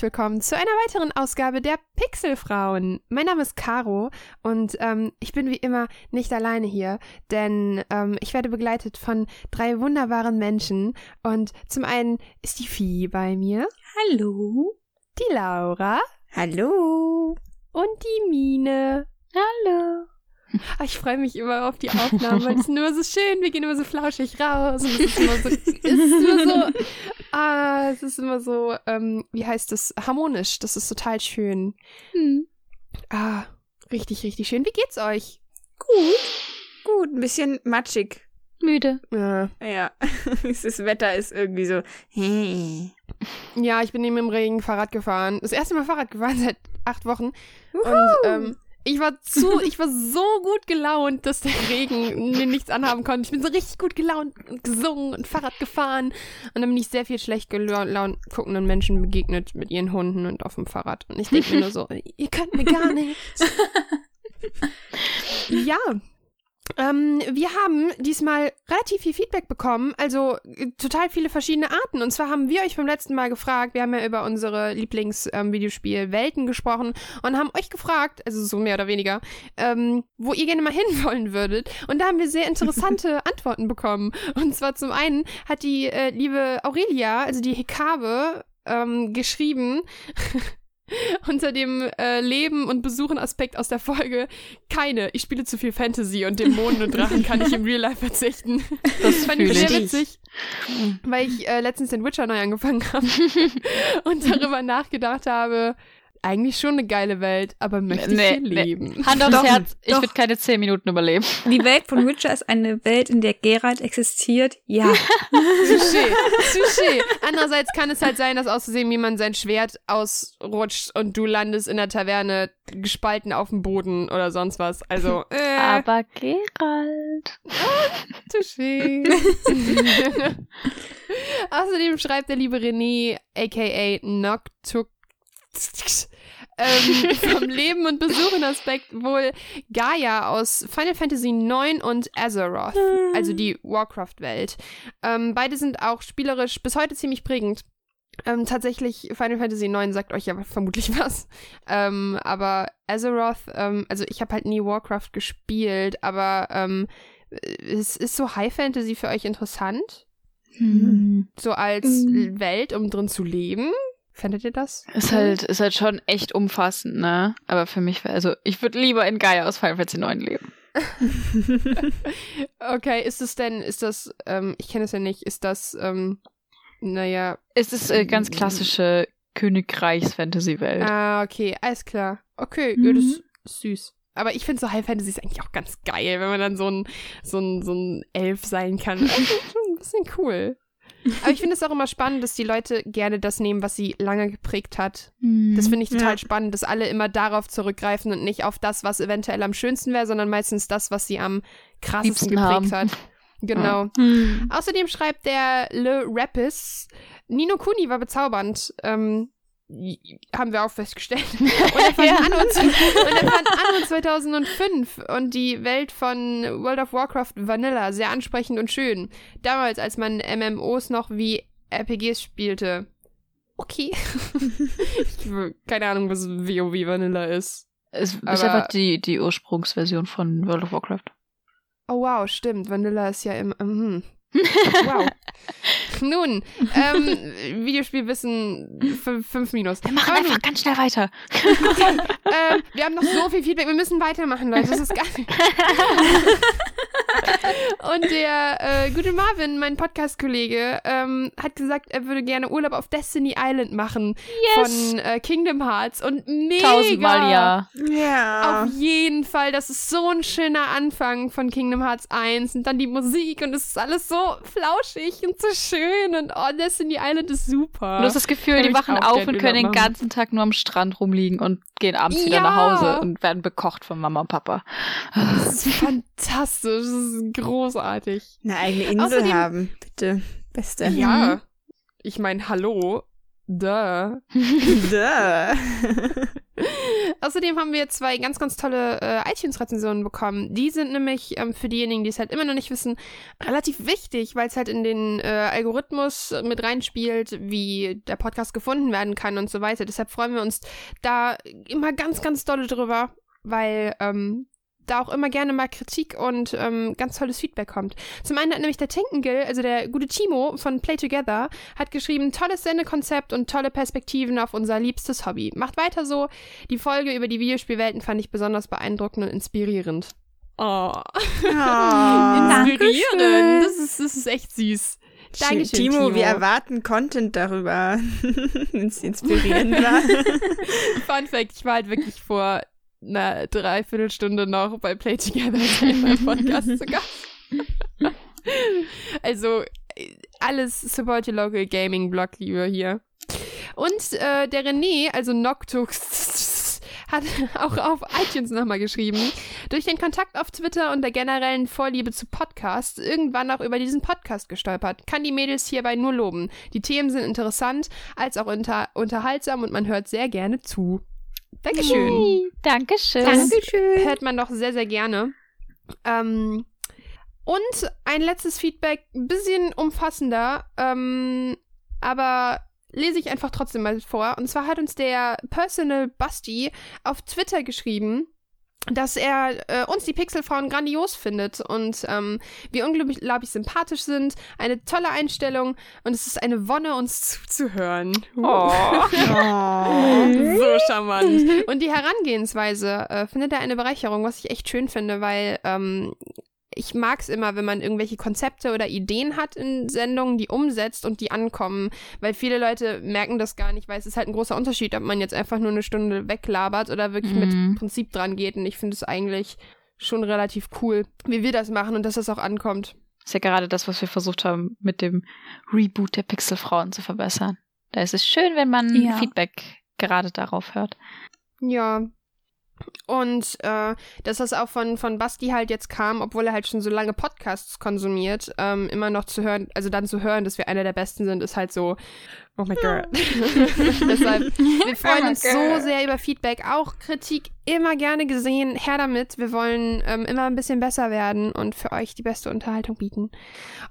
Herzlich willkommen zu einer weiteren Ausgabe der Pixelfrauen. Mein Name ist Caro und ähm, ich bin wie immer nicht alleine hier, denn ähm, ich werde begleitet von drei wunderbaren Menschen und zum einen ist die Vieh bei mir. Hallo. Die Laura. Hallo. Und die Mine. Hallo. Ah, ich freue mich immer auf die Aufnahmen, weil es sind immer so schön, wir gehen immer so flauschig raus und es ist immer so, es ist immer so, ah, es ist immer so, ähm, wie heißt das, harmonisch, das ist total schön. Hm. Ah, richtig, richtig schön. Wie geht's euch? Gut. Gut, ein bisschen matschig. Müde. Ja, Ja, das Wetter ist irgendwie so. Hey. ja ich bin eben im Regen Fahrrad gefahren. Das erste Mal Fahrrad gefahren seit acht Wochen. Wuhu. Und ähm, ich war zu, ich war so gut gelaunt, dass der Regen mir nichts anhaben konnte. Ich bin so richtig gut gelaunt und gesungen und Fahrrad gefahren. Und dann bin ich sehr viel schlecht gelaunt guckenden Menschen begegnet mit ihren Hunden und auf dem Fahrrad. Und ich denke mir nur so, ihr könnt mir gar nichts. ja. Ähm, wir haben diesmal relativ viel Feedback bekommen, also äh, total viele verschiedene Arten. Und zwar haben wir euch beim letzten Mal gefragt, wir haben ja über unsere Lieblingsvideospiel-Welten gesprochen und haben euch gefragt, also so mehr oder weniger, ähm, wo ihr gerne mal hinwollen würdet. Und da haben wir sehr interessante Antworten bekommen. Und zwar zum einen hat die äh, liebe Aurelia, also die Hekabe, ähm, geschrieben, unter dem äh, Leben und Besuchen Aspekt aus der Folge keine. Ich spiele zu viel Fantasy und Dämonen und Drachen kann ich im Real Life verzichten. Das fand ich sehr witzig, weil ich äh, letztens den Witcher neu angefangen habe und darüber nachgedacht habe, eigentlich schon eine geile Welt, aber möchte ich Nee, hier nee. leben. Hand aufs Doch, Herz, ich würde keine zehn Minuten überleben. Die Welt von Witcher ist eine Welt, in der Geralt existiert. Ja. Touché, touché. Andererseits kann es halt sein, dass auszusehen jemand sein Schwert ausrutscht und du landest in der Taverne gespalten auf dem Boden oder sonst was. Also, äh, Aber Gerald. touché. Außerdem schreibt der liebe René, aka Noctuk, ähm, vom Leben und Besuchen-Aspekt wohl Gaia aus Final Fantasy IX und Azeroth, also die Warcraft-Welt. Ähm, beide sind auch spielerisch bis heute ziemlich prägend. Ähm, tatsächlich, Final Fantasy IX sagt euch ja vermutlich was. Ähm, aber Azeroth, ähm, also ich habe halt nie Warcraft gespielt, aber ähm, ist, ist so High Fantasy für euch interessant? Hm. So als Mhm. Welt, um drin zu leben? Fändet ihr das? Ist halt, ist halt schon echt umfassend, ne? Aber für mich wäre, also ich würde lieber in Gaia aus Final Fantasy 9 leben. Okay, ist es denn, ist das, ähm, ich kenne es ja nicht, ist das, ähm, naja, Es ist äh, ganz klassische Königreichs-Fantasy-Welt. ah, okay, alles klar. Okay, ja, das Mhm. ist süß. Aber ich finde so High Fantasy ist eigentlich auch ganz geil, wenn man dann so ein, so ein, so ein Elf sein kann. Das ist schon ein bisschen cool. Aber ich finde es auch immer spannend, dass die Leute gerne das nehmen, was sie lange geprägt hat. Das finde ich total Ja. spannend, dass alle immer darauf zurückgreifen und nicht auf das, was eventuell am schönsten wäre, sondern meistens das, was sie am krassesten Liebsten geprägt haben. hat. Genau. Hm. Außerdem schreibt der Le Rappis, Nino Kuni war bezaubernd. Ähm, haben wir auch festgestellt. Und er fand, Ja. Anno, und er fand Anno 2005 und die Welt von World of Warcraft Vanilla sehr ansprechend und schön. Damals, als man MMOs noch wie RPGs spielte. Okay. keine Ahnung, was WoW Vanilla ist. Es ist einfach die, die Ursprungsversion von World of Warcraft. Oh wow, stimmt. Vanilla ist ja im. Mhm. Wow. Nun, ähm, Videospielwissen 5 minus. Wir machen Aber nun, einfach ganz schnell weiter. ähm, wir haben noch so viel Feedback, wir müssen weitermachen, Leute. Das ist geil. Und der äh, gute Marvin, mein Podcast-Kollege, ähm, hat gesagt, er würde gerne Urlaub auf Destiny Island machen von äh, Kingdom Hearts. Und mega. Tausendmal ja. Ja. Auf jeden Fall, das ist so ein schöner Anfang von Kingdom Hearts 1 und dann die Musik und es ist alles so flauschig und so schön und oh, Destiny Island ist super. Du hast das Gefühl, Kann die wachen auf und können den ganzen Tag nur am Strand rumliegen und gehen abends wieder Ja. nach Hause und werden bekocht von Mama und Papa. Das ist fantastisch, das ist großartig. Eine eigene Insel Außerdem- haben. Bitte. Beste. Ja, ich meine, hallo, duh. Duh. Außerdem haben wir zwei ganz, ganz tolle äh, iTunes-Rezensionen bekommen. Die sind nämlich ähm, für diejenigen, die es halt immer noch nicht wissen, relativ wichtig, weil es halt in den äh, Algorithmus mit reinspielt, wie der Podcast gefunden werden kann und so weiter. Deshalb freuen wir uns da immer ganz, ganz dolle drüber, weil ähm, da auch immer gerne mal Kritik und ähm, ganz tolles Feedback kommt. Zum einen hat nämlich der Tinkengill, also der gute Timo von Play Together, hat geschrieben, tolles Sendekonzept und tolle Perspektiven auf unser liebstes Hobby. Macht weiter so. Die Folge über die Videospielwelten fand ich besonders beeindruckend und inspirierend. Oh. oh inspirierend. Das ist, das ist echt süß. Danke, Timo, Timo. Wir erwarten Content darüber, wenn es inspirierend war. Fun Fact, ich war halt wirklich vor einer Dreiviertelstunde noch bei Play Together Podcast zu Gast. also alles Support Your Local Gaming Blog, lieber hier. Und äh, der René, also Noctux, hat auch auf iTunes nochmal geschrieben, durch den Kontakt auf Twitter und der generellen Vorliebe zu Podcasts irgendwann auch über diesen Podcast gestolpert. Kann die Mädels hierbei nur loben. Die Themen sind interessant, als auch unter unterhaltsam und man hört sehr gerne zu. Dankeschön. Hey, Dankeschön. Dankeschön. Hört man doch sehr, sehr gerne. Ähm, und ein letztes Feedback, ein bisschen umfassender, ähm, aber lese ich einfach trotzdem mal vor. Und zwar hat uns der Personal Busty auf Twitter geschrieben, dass er äh, uns die Pixelfrauen grandios findet und ähm, wir unglaublich sympathisch sind, eine tolle Einstellung und es ist eine Wonne, uns zuzuhören. Oh. so charmant. Und die Herangehensweise äh, findet er eine Bereicherung, was ich echt schön finde, weil ähm, ich mag es immer, wenn man irgendwelche Konzepte oder Ideen hat in Sendungen, die umsetzt und die ankommen, weil viele Leute merken das gar nicht, weil es ist halt ein großer Unterschied, ob man jetzt einfach nur eine Stunde weglabert oder wirklich mhm. mit Prinzip dran geht. Und ich finde es eigentlich schon relativ cool, wie wir das machen und dass das auch ankommt. Das ist ja gerade das, was wir versucht haben, mit dem Reboot der Pixelfrauen zu verbessern. Da ist es schön, wenn man ja. Feedback gerade darauf hört. Ja, und äh, dass das auch von, von Basti halt jetzt kam, obwohl er halt schon so lange Podcasts konsumiert, ähm, immer noch zu hören, also dann zu hören, dass wir einer der Besten sind, ist halt so, oh my god. Deshalb, wir freuen oh uns so sehr über Feedback, auch Kritik immer gerne gesehen, her damit. Wir wollen ähm, immer ein bisschen besser werden und für euch die beste Unterhaltung bieten.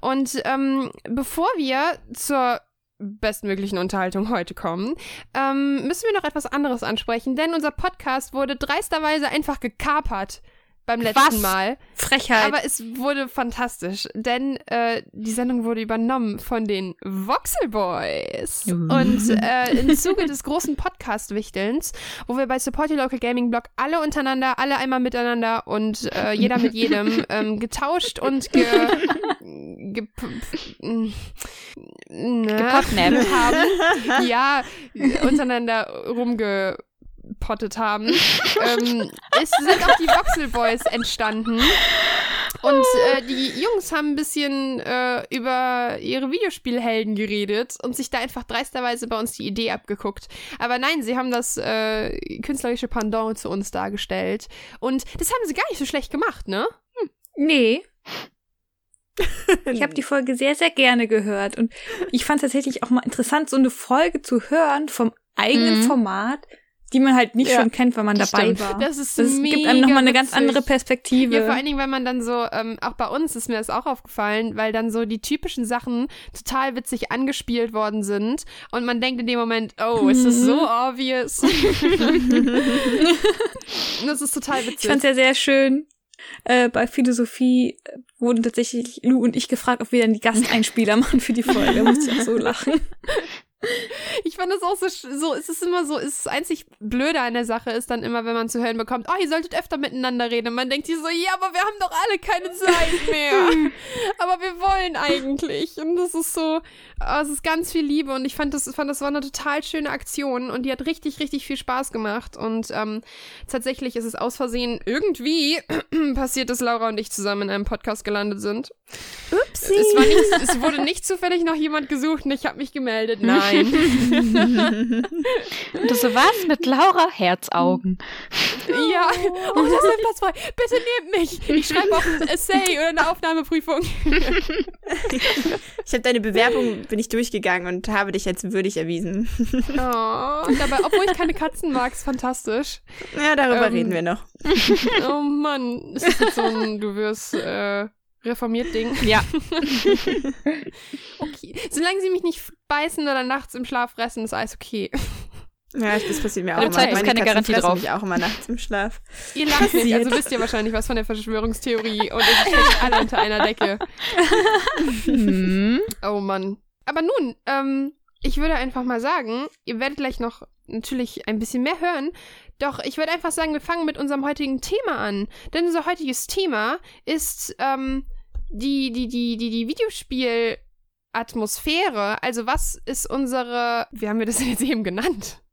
Und ähm, bevor wir zur bestmöglichen Unterhaltung heute kommen, ähm, müssen wir noch etwas anderes ansprechen, denn unser Podcast wurde dreisterweise einfach gekapert beim letzten Was? Mal. Frechheit. Aber es wurde fantastisch, denn äh, die Sendung wurde übernommen von den Voxel Boys. Und äh, im Zuge des großen Podcast-Wichtelns, wo wir bei Support Your Local Gaming Blog alle untereinander, alle einmal miteinander und äh, jeder mit jedem ähm, getauscht und ge, ge ne, haben. Ja, untereinander rumge pottet haben, ähm, es sind auch die Voxel Boys entstanden. Und äh, die Jungs haben ein bisschen äh, über ihre Videospielhelden geredet und sich da einfach dreisterweise bei uns die Idee abgeguckt. Aber nein, sie haben das äh, künstlerische Pendant zu uns dargestellt. Und das haben sie gar nicht so schlecht gemacht, ne? Hm. Nee. Ich habe die Folge sehr, sehr gerne gehört. Und ich fand tatsächlich auch mal interessant, so eine Folge zu hören vom eigenen mhm. Format die man halt nicht ja, schon kennt, wenn man dabei stimmt. war. Das ist das gibt einem nochmal eine ganz andere Perspektive. Ja, vor allen Dingen, wenn man dann so, ähm, auch bei uns ist mir das auch aufgefallen, weil dann so die typischen Sachen total witzig angespielt worden sind und man denkt in dem Moment, oh, mhm. ist das so obvious? das ist total witzig. Ich fand's ja sehr schön. Äh, bei Philosophie wurden tatsächlich Lou und ich gefragt, ob wir dann die Gasteinspieler machen für die Folge. Da musste ich auch so lachen. Ich fand das auch so, so, es ist immer so, es ist das einzig Blöde an der Sache ist dann immer, wenn man zu hören bekommt, oh, ihr solltet öfter miteinander reden. Und man denkt sich so, ja, aber wir haben doch alle keine Zeit mehr. aber wir wollen eigentlich. Und das ist so, oh, es ist ganz viel Liebe und ich fand das, fand das war eine total schöne Aktion und die hat richtig, richtig viel Spaß gemacht. Und ähm, tatsächlich ist es aus Versehen irgendwie passiert, dass Laura und ich zusammen in einem Podcast gelandet sind. Upsi. Es, war nicht, es wurde nicht zufällig noch jemand gesucht und ich habe mich gemeldet. Nein. Und du so, was? Mit Laura? Herzaugen. Ja, oh, das ist Platz frei. Bitte nehmt mich. Ich schreibe auch ein Essay oder eine Aufnahmeprüfung. Ich habe deine Bewerbung, bin ich durchgegangen und habe dich als würdig erwiesen. Oh, dabei, obwohl ich keine Katzen mag, ist fantastisch. Ja, darüber ähm, reden wir noch. Oh Mann, ist das jetzt so ein, du wirst äh, reformiert Ding? Ja. okay. Solange sie mich nicht beißen oder nachts im Schlaf fressen, ist alles okay. Ja, das passiert mir auch immer. Zeit ist keine Garantie drauf. mich auch immer nachts im Schlaf. Ihr lacht nicht, also wisst ihr wahrscheinlich was von der Verschwörungstheorie und ihr steht alle unter einer Decke. Hm. oh Mann. Aber nun, ähm, ich würde einfach mal sagen, ihr werdet gleich noch natürlich ein bisschen mehr hören. Doch ich würde einfach sagen, wir fangen mit unserem heutigen Thema an. Denn unser heutiges Thema ist ähm, die, die, die, die, die Videospielatmosphäre. Also was ist unsere, wie haben wir das jetzt eben genannt?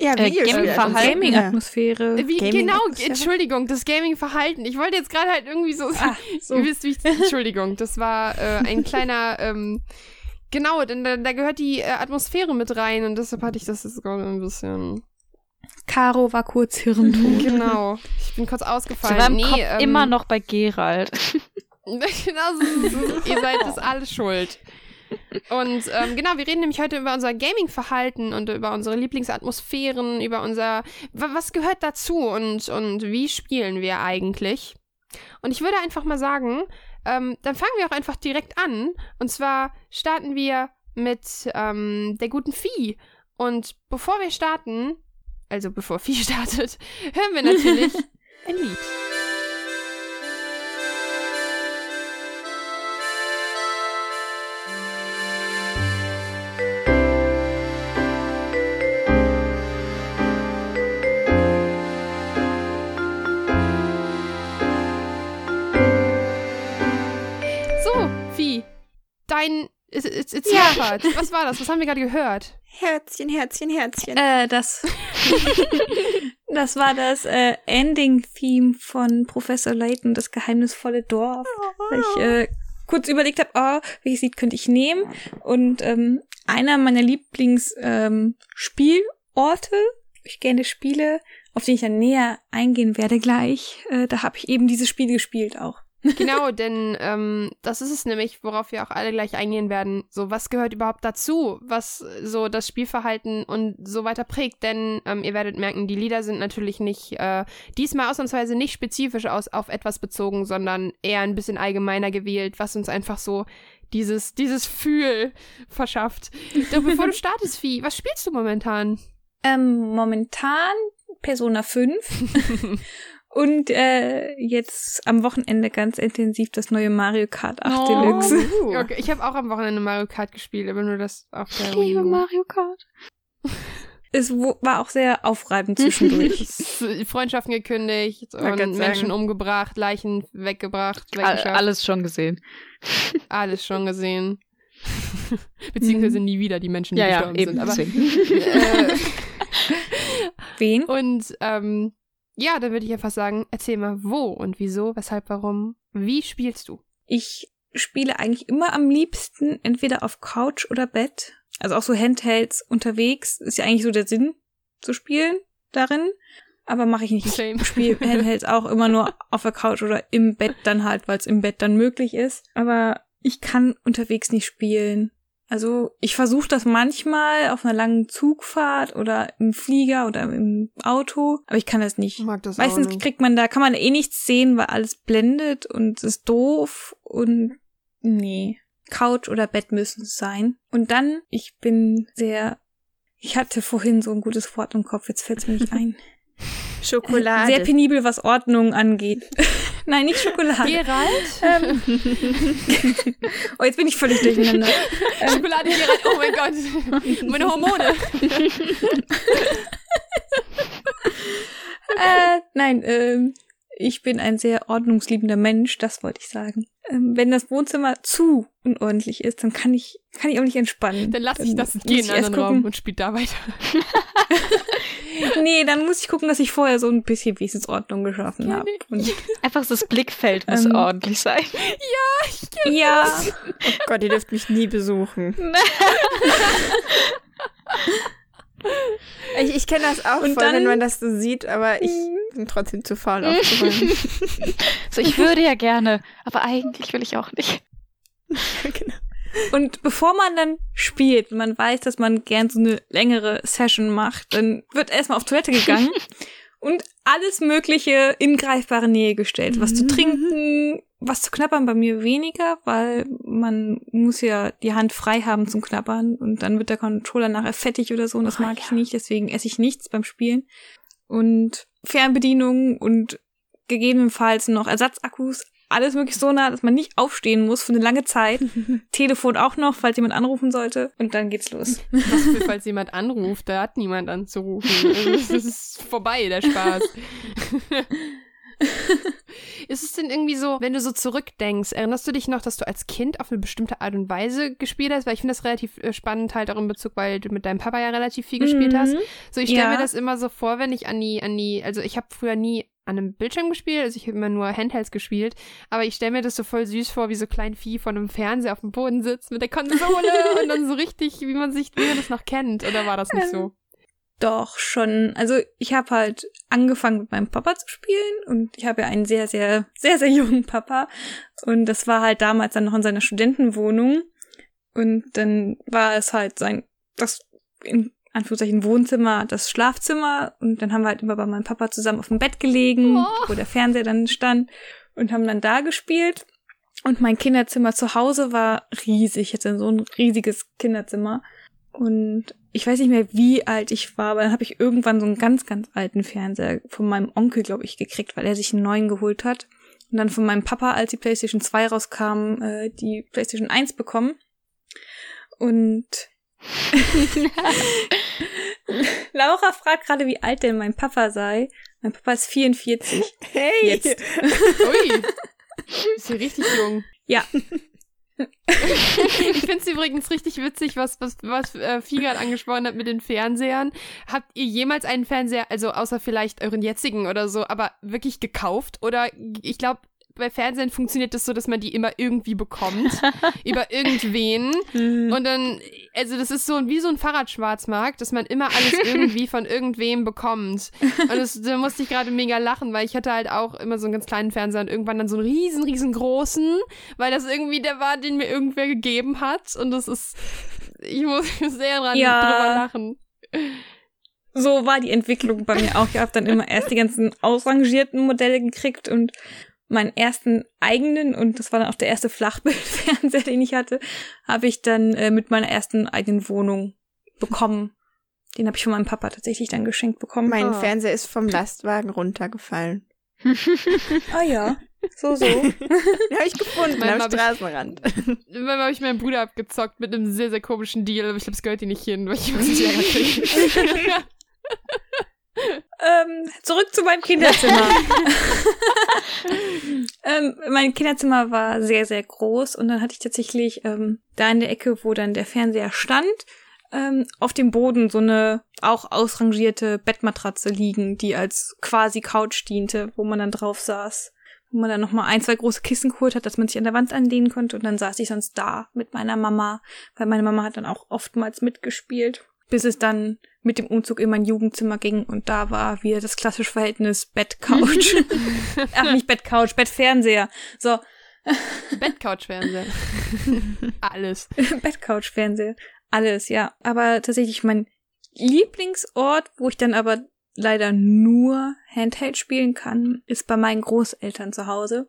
Ja, Äh, Gaming-Verhalten. Gaming-Atmosphäre. Wie, Gaming genau, Atmosphäre. Entschuldigung, das Gaming-Verhalten. Ich wollte jetzt gerade halt irgendwie so, Ah, so. Ihr wisst, wie ich, Entschuldigung, das war äh, ein kleiner, ähm, genau, denn da, da gehört die äh, Atmosphäre mit rein und deshalb hatte ich das jetzt gerade ein bisschen, Caro war kurz hirntot. genau, ich bin kurz Sie ausgefallen. war im nee, Kopf ähm, immer noch bei Gerald. genau, so, so, so, ihr seid das alles schuld. Und ähm, genau, wir reden nämlich heute über unser Gaming-Verhalten und über unsere Lieblingsatmosphären, über unser, wa- was gehört dazu und, und wie spielen wir eigentlich. Und ich würde einfach mal sagen, ähm, dann fangen wir auch einfach direkt an. Und zwar starten wir mit ähm, der guten Vieh. Und bevor wir starten, also bevor Vieh startet, hören wir natürlich ein Lied. Dein It's, it's, it's Ja. Was war das? Was haben wir gerade gehört? Herzchen, Herzchen, Herzchen. Äh, das, das war das äh, Ending-Theme von Professor Layton, das geheimnisvolle Dorf. Weil ich äh, kurz überlegt habe, oh, welches Lied könnte ich nehmen? Und ähm, einer meiner Lieblingsspielorte, ähm, Spielorte, ich gerne spiele, auf den ich dann näher eingehen werde gleich, äh, da habe ich eben dieses Spiel gespielt auch. Genau, denn ähm, das ist es nämlich, worauf wir auch alle gleich eingehen werden. So, was gehört überhaupt dazu, was so das Spielverhalten und so weiter prägt? Denn ähm, ihr werdet merken, die Lieder sind natürlich nicht, äh, diesmal ausnahmsweise nicht spezifisch aus, auf etwas bezogen, sondern eher ein bisschen allgemeiner gewählt, was uns einfach so dieses, dieses Fühl verschafft. Doch bevor du startest, Vieh, was spielst du momentan? Ähm, momentan Persona 5 und äh, jetzt am Wochenende ganz intensiv das neue Mario Kart 8 Deluxe. Oh, Okay, ich habe auch am Wochenende Mario Kart gespielt, aber nur das auf der Ich liebe. Mario Kart. Es war auch sehr aufreibend zwischendurch. Freundschaften gekündigt und Menschen sagen. umgebracht, Leichen weggebracht, alles schon gesehen. Alles schon gesehen. Beziehungsweise nie wieder die Menschen, die Ja, ja, gestorben eben. sind. Aber, äh, Wen? und ähm, ja, dann würde ich einfach sagen, erzähl mal, wo und wieso, weshalb, warum, wie spielst du? Ich spiele eigentlich immer am liebsten entweder auf Couch oder Bett. Also auch so Handhelds unterwegs. Ist ja eigentlich so der Sinn zu spielen darin. Aber mache ich nicht. Ich spiele Handhelds auch immer nur auf der Couch oder im Bett dann halt, weil es im Bett dann möglich ist. Aber ich kann unterwegs nicht spielen. Also ich versuche das manchmal auf einer langen Zugfahrt oder im Flieger oder im Auto, aber ich kann das nicht. Ich mag das Meistens auch nicht. kriegt man da, kann man eh nichts sehen, weil alles blendet und es ist doof und nee. Couch oder Bett müssen es sein. Und dann, ich bin sehr, ich hatte vorhin so ein gutes Wort im Kopf, jetzt fällt es mir nicht ein. Schokolade. Sehr penibel, was Ordnung angeht. Nein, nicht Schokolade. Gerald? Ähm, oh, jetzt bin ich völlig durcheinander. Schokolade Gerald, oh mein Gott. Meine Hormone. äh, nein, ähm, ich bin ein sehr ordnungsliebender Mensch, das wollte ich sagen. Ähm, wenn das Wohnzimmer zu unordentlich ist, dann kann ich, kann ich auch nicht entspannen. Dann lass ich das muss gehen in anderen. Raum und spiel da weiter. nee, dann muss ich gucken, dass ich vorher so ein bisschen Wesensordnung geschaffen habe. Einfach das Blickfeld muss ähm, ordentlich sein. Ja, ich kenne ja. das. Oh Gott, ihr dürft mich nie besuchen. ich ich kenne das auch Und voll, dann- wenn man das so sieht, aber ich bin trotzdem zu faul aufzuräumen. So, ich würde ja gerne, aber eigentlich will ich auch nicht. genau. Und bevor man dann spielt, man weiß, dass man gern so eine längere Session macht, dann wird erstmal auf Toilette gegangen und alles Mögliche in greifbare Nähe gestellt. Was zu trinken, was zu knabbern bei mir weniger, weil man muss ja die Hand frei haben zum Knabbern und dann wird der Controller nachher fettig oder so und das Oh, mag ja. ich nicht, deswegen esse ich nichts beim Spielen. Und Fernbedienung und gegebenenfalls noch Ersatzakkus, alles wirklich so nah, dass man nicht aufstehen muss für eine lange Zeit. Telefon auch noch, falls jemand anrufen sollte. Und dann geht's los. Was für, falls jemand anruft, da hat niemand anzurufen. Also, Das ist vorbei, der Spaß. ist es denn irgendwie so, wenn du so zurückdenkst, erinnerst du dich noch, dass du als Kind auf eine bestimmte Art und Weise gespielt hast? Weil ich finde das relativ äh, spannend halt auch in Bezug, weil du mit deinem Papa ja relativ viel gespielt hast. So, ich stelle Ja. mir das immer so vor, wenn ich an die, an die, also ich habe früher nie an einem Bildschirm gespielt, also ich habe immer nur Handhelds gespielt, aber ich stelle mir das so voll süß vor, wie so klein Vieh von einem Fernseher auf dem Boden sitzt mit der Konsole und dann so richtig, wie man sich, wie man das noch kennt, oder war das nicht so? Doch, schon. Also ich habe halt angefangen mit meinem Papa zu spielen und ich habe ja einen sehr, sehr, sehr, sehr jungen Papa. Und das war halt damals dann noch in seiner Studentenwohnung. Und dann war es halt sein, das in Anführungszeichen Wohnzimmer, das Schlafzimmer. Und dann haben wir halt immer bei meinem Papa zusammen auf dem Bett gelegen, Oh. wo der Fernseher dann stand und haben dann da gespielt. Und mein Kinderzimmer zu Hause war riesig. Ich hatte so ein riesiges Kinderzimmer. Und ich weiß nicht mehr, wie alt ich war, aber dann habe ich irgendwann so einen ganz, ganz alten Fernseher von meinem Onkel, glaube ich, gekriegt, weil er sich einen neuen geholt hat. Und dann von meinem Papa, als die PlayStation 2 rauskam, äh, die PlayStation 1 bekommen. Und Laura fragt gerade, wie alt denn mein Papa sei. Mein Papa ist 44. Hey! Jetzt. Ui. Ist ja richtig jung. Ja. ich finde es übrigens richtig witzig, was, was, was äh, Vieh gerade angesprochen hat mit den Fernsehern. Habt ihr jemals einen Fernseher, also außer vielleicht euren jetzigen oder so, aber wirklich gekauft? Oder ich glaube, bei Fernsehen funktioniert das so, dass man die immer irgendwie bekommt. über irgendwen. Mhm. Und dann, also das ist so wie so ein Fahrradschwarzmarkt, dass man immer alles irgendwie von irgendwem bekommt. Und das, da musste ich gerade mega lachen, weil ich hatte halt auch immer so einen ganz kleinen Fernseher und irgendwann dann so einen riesen, riesengroßen, weil das irgendwie der war, den mir irgendwer gegeben hat. Und das ist, ich muss sehr dran Ja. drüber lachen. so war die Entwicklung bei mir auch. Ich habe dann immer erst die ganzen ausrangierten Modelle gekriegt und meinen ersten eigenen, und das war dann auch der erste Flachbildfernseher, den ich hatte, habe ich dann äh, mit meiner ersten eigenen Wohnung bekommen. Den habe ich von meinem Papa tatsächlich dann geschenkt bekommen. Mein Ah. Fernseher ist vom Lastwagen runtergefallen. ah ja, so, so. Den habe ich gefunden Mein am Straßenrand. Irgendwann habe ich meinen Bruder abgezockt mit einem sehr, sehr komischen Deal, aber ich glaube, es gehört hier nicht hin, weil ich muss nicht ähm, zurück zu meinem Kinderzimmer. Mein Kinderzimmer war sehr, sehr groß und dann hatte ich tatsächlich ähm, da in der Ecke, wo dann der Fernseher stand, ähm, auf dem Boden so eine auch ausrangierte Bettmatratze liegen, die als quasi Couch diente, wo man dann drauf saß. Wo man dann nochmal ein, zwei große Kissen geholt hat, dass man sich an der Wand anlehnen konnte und dann saß ich sonst da mit meiner Mama, weil meine Mama hat dann auch oftmals mitgespielt, bis es dann mit dem Umzug in mein Jugendzimmer ging und da war wieder das klassische Verhältnis Bett-Couch. Ach, nicht Bett-Couch, Bett-Fernseher. So, Bettcouch-Fernseher. Alles. Bett-Couch-Fernseher. Alles, ja. Aber tatsächlich mein Lieblingsort, wo ich dann aber leider nur Handheld spielen kann, ist bei meinen Großeltern zu Hause.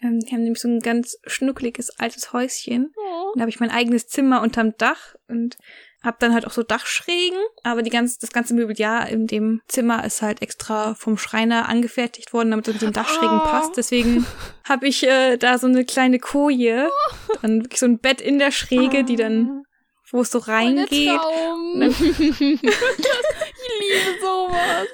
Ähm, die haben nämlich so ein ganz schnuckliges altes Häuschen. Da habe ich mein eigenes Zimmer unterm Dach und hab dann halt auch so Dachschrägen, aber die ganz, das ganze Mobiliar in dem Zimmer ist halt extra vom Schreiner angefertigt worden, damit es mit den Dachschrägen Oh. passt. Deswegen habe ich äh, da so eine kleine Koje, dann wirklich so ein Bett in der Schräge, die dann, wo es so reingeht. Ich liebe sowas.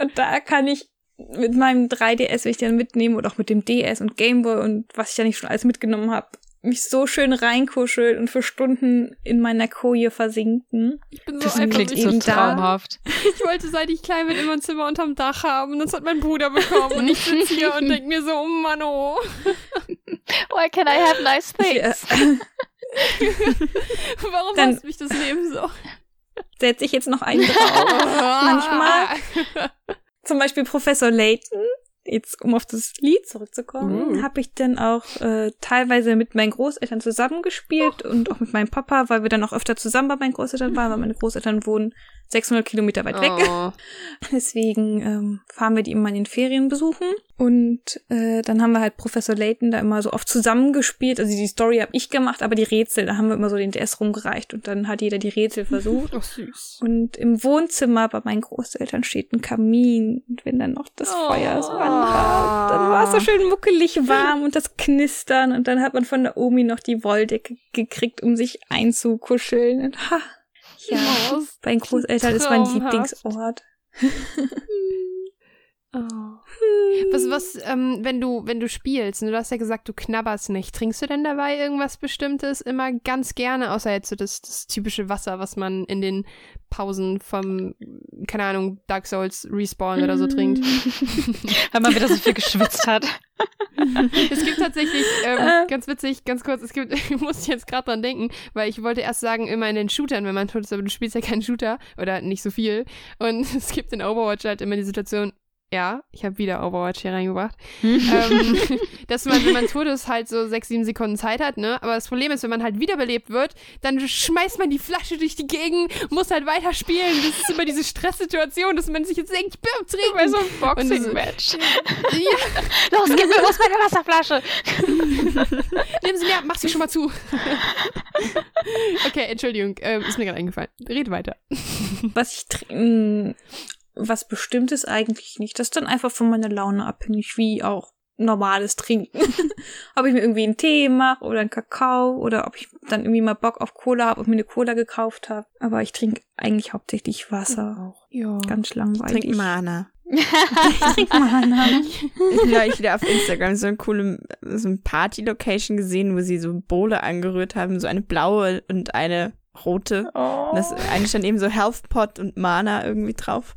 Und da kann ich mit meinem 3DS, wenn ich den mitnehme, oder auch mit dem DS und Gameboy und was ich da nicht schon alles mitgenommen habe, mich so schön reinkuscheln und für Stunden in meiner Koje versinken. Ich bin so Das einfach klingt nicht so da. traumhaft. Ich wollte, seit ich klein bin, immer ein Zimmer unterm Dach haben. Und das hat mein Bruder bekommen. Und ich sitze hier und denke mir so, oh Mann, oh. Why can I have nice things? Warum Dann- hasst mich das Leben so? Setze ich jetzt noch einen drauf. Manchmal. Zum Beispiel Professor Layton. Jetzt, um auf das Lied zurückzukommen, Uh. habe ich dann auch äh, teilweise mit meinen Großeltern zusammengespielt und auch mit meinem Papa, weil wir dann auch öfter zusammen bei meinen Großeltern waren, weil meine Großeltern wohnen 600 Kilometer weit weg. Oh. Deswegen ähm, fahren wir die immer in den Ferien besuchen. Und äh, dann haben wir halt Professor Layton da immer so oft zusammengespielt. Also die Story habe ich gemacht, aber die Rätsel, da haben wir immer so den DS rumgereicht und dann hat jeder die Rätsel versucht. Oh, süß. Und im Wohnzimmer bei meinen Großeltern steht ein Kamin. Und wenn dann noch das Oh. Feuer so anhat, dann war es so schön muckelig warm und das Knistern. Und dann hat man von der Omi noch die Wolldecke gekriegt, um sich einzukuscheln. Und ha, ja, Oh, bei den Großeltern ist mein. Lieblingsort. Oh. Was, was, ähm, wenn du, wenn du spielst, ne, du hast ja gesagt, du knabberst nicht. Trinkst du denn dabei irgendwas Bestimmtes? Immer ganz gerne, außer jetzt so das, das typische Wasser, was man in den Pausen vom, keine Ahnung, Dark Souls Respawn oder so trinkt. Weil man wieder so viel geschwitzt hat. Es gibt tatsächlich, ähm, Äh. ganz witzig, ganz kurz, es gibt, ich muss jetzt gerade dran denken, weil ich wollte erst sagen, immer in den Shootern, wenn man tot ist, aber du spielst ja keinen Shooter oder nicht so viel. Und es gibt in Overwatch halt immer die Situation, ja, ich habe wieder Overwatch hier reingebracht, ähm, dass man, wenn man tot ist, halt so sechs, sieben Sekunden Zeit hat, ne? Aber das Problem ist, wenn man halt wiederbelebt wird, dann schmeißt man die Flasche durch die Gegend, muss halt weiterspielen. Das ist immer diese Stresssituation, dass man sich jetzt denkt, ich bin am Trinken. Bei so einem Boxing-Match. Ja, Los, gib mir los meine Wasserflasche. Nehmen Sie mir ab, mach sie schon mal zu. okay, Entschuldigung, ähm, ist mir gerade eingefallen. Rede weiter. Was ich trinke, was Bestimmtes eigentlich nicht. Das ist dann einfach von meiner Laune abhängig, wie auch normales Trinken. ob ich mir irgendwie einen Tee mache oder einen Kakao oder ob ich dann irgendwie mal Bock auf Cola habe und mir eine Cola gekauft habe. Aber ich trinke eigentlich hauptsächlich Wasser. Ja. Ganz langweilig. Trink Mana. Ich trink Mana. Ich habe neulich wieder auf Instagram so eine coole so eine Party-Location gesehen, wo sie so Bowle angerührt haben, so eine blaue und eine rote. Oh. Und das eine stand eben so Health Pot und Mana irgendwie drauf.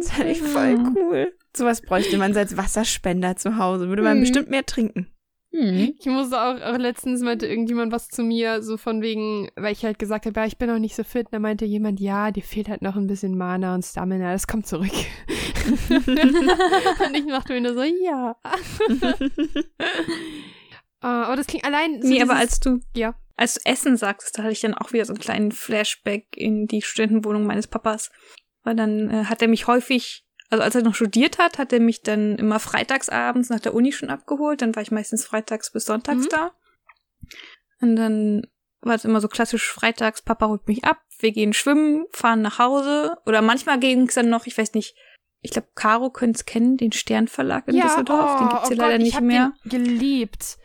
Das fand ich voll cool. Sowas bräuchte man so als Wasserspender zu Hause. Würde man Mhm. bestimmt mehr trinken. Hm. Ich musste auch, auch letztens meinte irgendjemand was zu mir, so von wegen, weil ich halt gesagt habe, ja, ich bin noch nicht so fit. Da meinte jemand, ja, dir fehlt halt noch ein bisschen Mana und Stamina, das kommt zurück. und ich dachte mir nur so, ja. Ah, aber das klingt allein. So nee, aber dieses- als du, Ja. Als du Essen sagst, da hatte ich dann auch wieder so einen kleinen Flashback in die Studentenwohnung meines Papas. Weil dann äh, hat er mich häufig, also als er noch studiert hat, hat er mich dann immer freitagsabends nach der Uni schon abgeholt. Dann war ich meistens freitags bis sonntags Mhm. da. Und dann war es immer so klassisch freitags, Papa holt mich ab, wir gehen schwimmen, fahren nach Hause. Oder manchmal ging es dann noch, ich weiß nicht, ich glaube, Caro könnte es kennen, den Sternverlag in Düsseldorf. den gibt's hier oh leider Gott, ich nicht hab mehr. Den geliebt.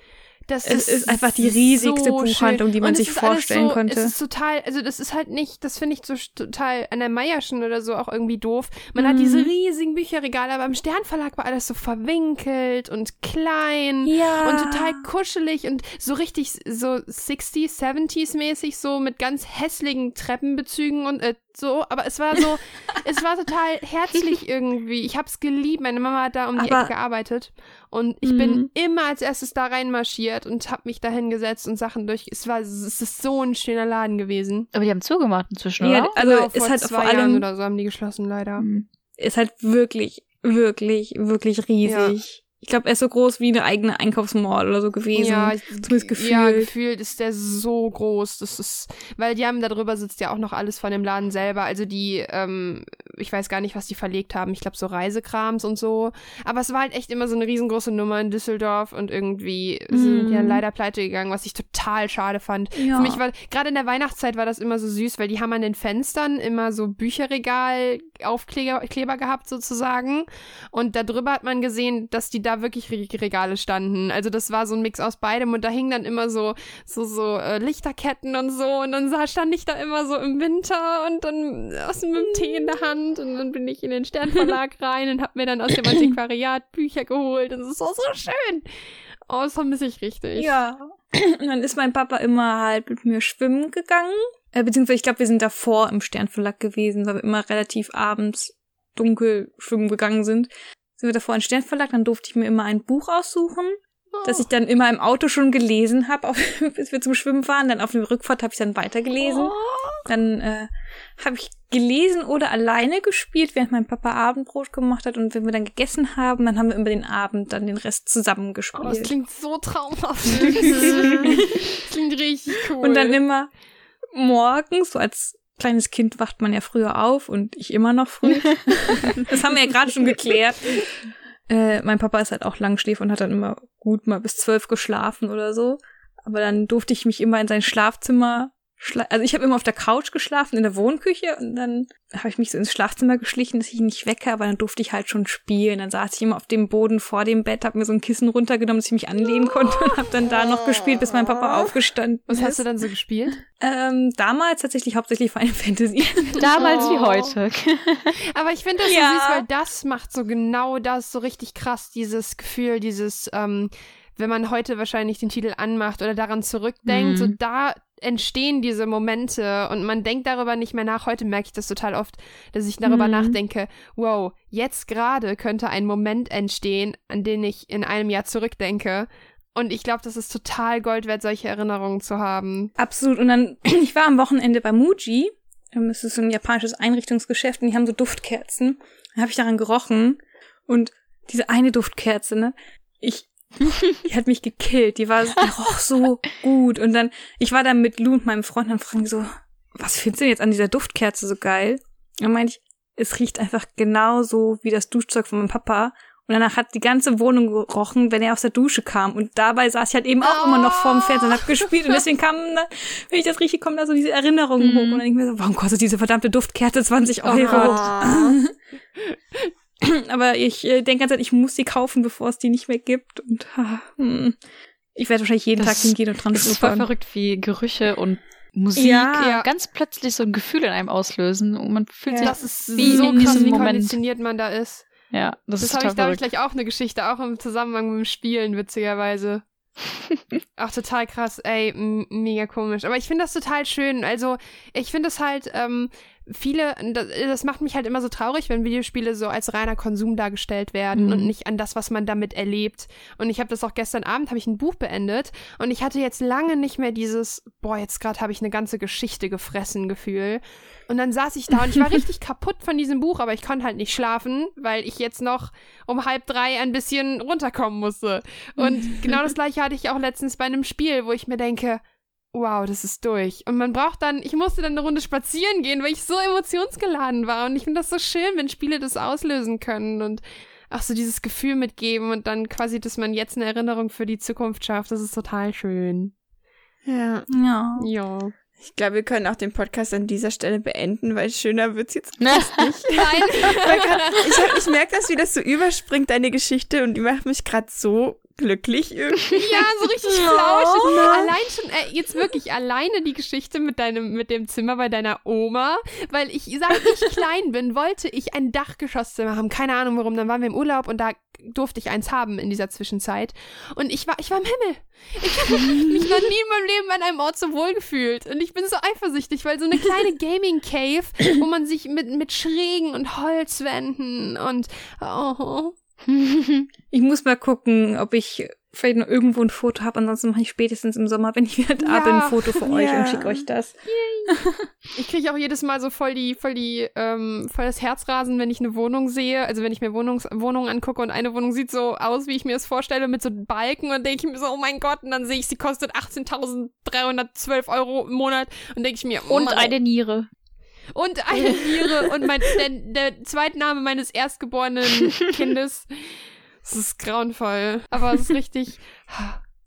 Das Es ist einfach die riesigste so Buchhandlung, schön. die man sich ist vorstellen so, konnte. Es ist total, also das ist halt nicht, das finde ich so total an der Meierschen oder so auch irgendwie doof. Man hat Mhm. diese riesigen Bücherregale, aber im Sternverlag war alles so verwinkelt und klein. Ja. Und total kuschelig und so richtig so 60s, 70s mäßig, so mit ganz hässlichen Treppenbezügen und äh, so. Aber es war so, es war total herzlich irgendwie. Ich hab's geliebt. Meine Mama hat da um die Aber- Ecke gearbeitet. Und ich Mhm. bin immer als erstes da reinmarschiert und hab mich da hingesetzt und Sachen durch. Es war, es ist so ein schöner Laden gewesen. Aber die haben zugemacht inzwischen, Ja, oder? also Genau, ist vor halt zwei vor allem Jahren oder so haben die geschlossen, leider. Hm. ist halt wirklich, wirklich, wirklich riesig. Ich glaube, er ist so groß wie eine eigene Einkaufsmall oder so gewesen. Ja, ich- Zumindest gefühlt. Ja, gefühlt ist der so groß. Das ist, weil die haben da drüber sitzt ja auch noch alles von dem Laden selber. Also die, ähm, ich weiß gar nicht, was die verlegt haben. Ich glaube so Reisekrams und so. Aber es war halt echt immer so eine riesengroße Nummer in Düsseldorf und irgendwie sind die Mhm. dann leider pleite gegangen, was ich total schade fand. Ja. Für mich war, gerade in der Weihnachtszeit war das immer so süß, weil die haben an den Fenstern immer so Bücherregal-Aufkleber Kleber gehabt sozusagen. Und da drüber hat man gesehen, dass die da wirklich Re Regale standen. Also das war so ein Mix aus beidem und da hingen dann immer so, so, so äh, Lichterketten und so. Und dann sah, stand ich da immer so im Winter und dann aus mit dem Tee in der Hand und dann bin ich in den Sternverlag rein und hab mir dann aus dem Antiquariat Bücher geholt. Und es ist so, so schön. Oh, das vermisse ich richtig. Ja. Und dann ist mein Papa immer halt mit mir schwimmen gegangen. Äh, beziehungsweise ich glaube, wir sind davor im Sternverlag gewesen, weil wir immer relativ abends dunkel schwimmen gegangen sind. Sind wir davor in Sternverlag, dann durfte ich mir immer ein Buch aussuchen das ich dann immer im Auto schon gelesen habe, bis wir zum Schwimmen fahren. Dann auf dem Rückfahrt habe ich dann weitergelesen. Oh. Dann äh, habe ich gelesen oder alleine gespielt, während mein Papa Abendbrot gemacht hat. Und wenn wir dann gegessen haben, dann haben wir über den Abend dann den Rest zusammen gespielt. Oh, das klingt so traumhaft. das klingt richtig cool. Und dann immer morgens, so als kleines Kind wacht man ja früher auf und ich immer noch früh. das haben wir ja gerade schon geklärt. Äh, mein Papa ist halt auch Langschläfer und hat dann immer gut mal bis zwölf geschlafen oder so. Aber dann durfte ich mich immer in sein Schlafzimmer also ich habe immer auf der Couch geschlafen in der Wohnküche und dann habe ich mich so ins Schlafzimmer geschlichen, dass ich ihn nicht wecke, aber dann durfte ich halt schon spielen. Dann saß ich immer auf dem Boden vor dem Bett, habe mir so ein Kissen runtergenommen, dass ich mich anlehnen konnte und habe dann da noch gespielt, bis mein Papa aufgestanden Was ist. Was hast du dann so gespielt? Ähm, damals tatsächlich hauptsächlich Final Fantasy. damals oh. wie heute. aber ich finde das ja. so süß, weil das macht so genau das so richtig krass, dieses Gefühl, dieses ähm, wenn man heute wahrscheinlich den Titel anmacht oder daran zurückdenkt, mhm. so da entstehen diese Momente und man denkt darüber nicht mehr nach. Heute merke ich das total oft, dass ich darüber mhm. nachdenke, wow, jetzt gerade könnte ein Moment entstehen, an den ich in einem Jahr zurückdenke. Und ich glaube, das ist total Gold wert, solche Erinnerungen zu haben. Absolut. Und dann, ich war am Wochenende bei Muji. Das ist so ein japanisches Einrichtungsgeschäft und die haben so Duftkerzen. Da habe ich daran gerochen. Und diese eine Duftkerze, ne? Ich die hat mich gekillt. Die war, die roch so gut. Und dann, ich war da mit Lou und meinem Freund und dann fragen so, was findest du denn jetzt an dieser Duftkerze so geil? Und dann meinte ich, es riecht einfach genauso wie das Duschzeug von meinem Papa. Und danach hat die ganze Wohnung gerochen, wenn er aus der Dusche kam. Und dabei saß ich halt eben auch oh. immer noch vorm Fernseher und hab gespielt. Und deswegen kam, wenn ich das rieche, kommen da so diese Erinnerungen mm. hoch. Und dann denke ich mir so, warum kostet diese verdammte Duftkerze 20 Euro? Oh. Aber ich äh, denke ganz ich muss sie kaufen, bevor es die nicht mehr gibt. Und hm. ich werde wahrscheinlich jeden das Tag hingehen und dran Das ist voll verrückt, wie Gerüche und Musik ja. ja. ganz plötzlich so ein Gefühl in einem auslösen und man fühlt ja. sich das ist wie so in krass, wie Moment. konditioniert man da ist. Ja, das, das ist habe ich, da ich gleich auch eine Geschichte, auch im Zusammenhang mit dem Spielen, witzigerweise. Ach, total krass, ey, mega komisch. Aber ich finde das total schön. Also, ich finde es halt, ähm, viele, das, macht mich halt immer so traurig, wenn Videospiele so als reiner Konsum dargestellt werden mhm. und nicht an das, was man damit erlebt. Und ich habe das auch gestern Abend, habe ich ein Buch beendet und ich hatte jetzt lange nicht mehr dieses, boah, jetzt gerade habe ich eine ganze Geschichte gefressen Gefühl. Und dann saß ich da und ich war richtig kaputt von diesem Buch, aber ich konnte halt nicht schlafen, weil ich jetzt noch um halb drei ein bisschen runterkommen musste. Und genau das gleiche hatte ich auch letztens bei einem Spiel, wo ich mir denke, wow, das ist durch. Und man braucht dann, ich musste dann eine Runde spazieren gehen, weil ich so emotionsgeladen war. Und ich finde das so schön, wenn Spiele das auslösen können und auch so dieses Gefühl mitgeben und dann quasi, dass man jetzt eine Erinnerung für die Zukunft schafft. Das ist total schön. Ja. Ja. Ja. Ich glaube, wir können auch den Podcast an dieser Stelle beenden, weil schöner wird's jetzt ne? nicht. Nein. ich, ich merke das, wie das so überspringt, deine Geschichte, und die macht mich gerade so glücklich irgendwie. Ja, so richtig flauschig. Oh, Allein schon, äh, jetzt wirklich alleine die Geschichte mit deinem, mit dem Zimmer bei deiner Oma, weil ich, seit ich klein bin, wollte ich ein Dachgeschosszimmer haben. Keine Ahnung warum. Dann waren wir im Urlaub und da durfte ich eins haben in dieser Zwischenzeit. Und ich war, ich war im Himmel. Ich habe mich noch nie in meinem Leben an einem Ort so wohl gefühlt. Und ich bin so eifersüchtig, weil so eine kleine Gaming Cave, wo man sich mit, mit Schrägen und Holzwänden und, oh, ich muss mal gucken, ob ich vielleicht noch irgendwo ein Foto habe. Ansonsten mache ich spätestens im Sommer, wenn ich wieder da ja. bin, ein Foto für euch ja. und schicke euch das. ich kriege auch jedes Mal so voll die, voll die, ähm, voll das Herzrasen, wenn ich eine Wohnung sehe. Also wenn ich mir Wohnungs Wohnungen angucke und eine Wohnung sieht so aus, wie ich mir das vorstelle, mit so Balken und denke ich mir so, oh mein Gott, und dann sehe ich, sie kostet 18.312 Euro im Monat und denke ich mir, oh, und Mann, eine Niere und eine Niere und mein, der, der Zweitname meines erstgeborenen Kindes. Es ist grauenvoll. Aber es ist richtig.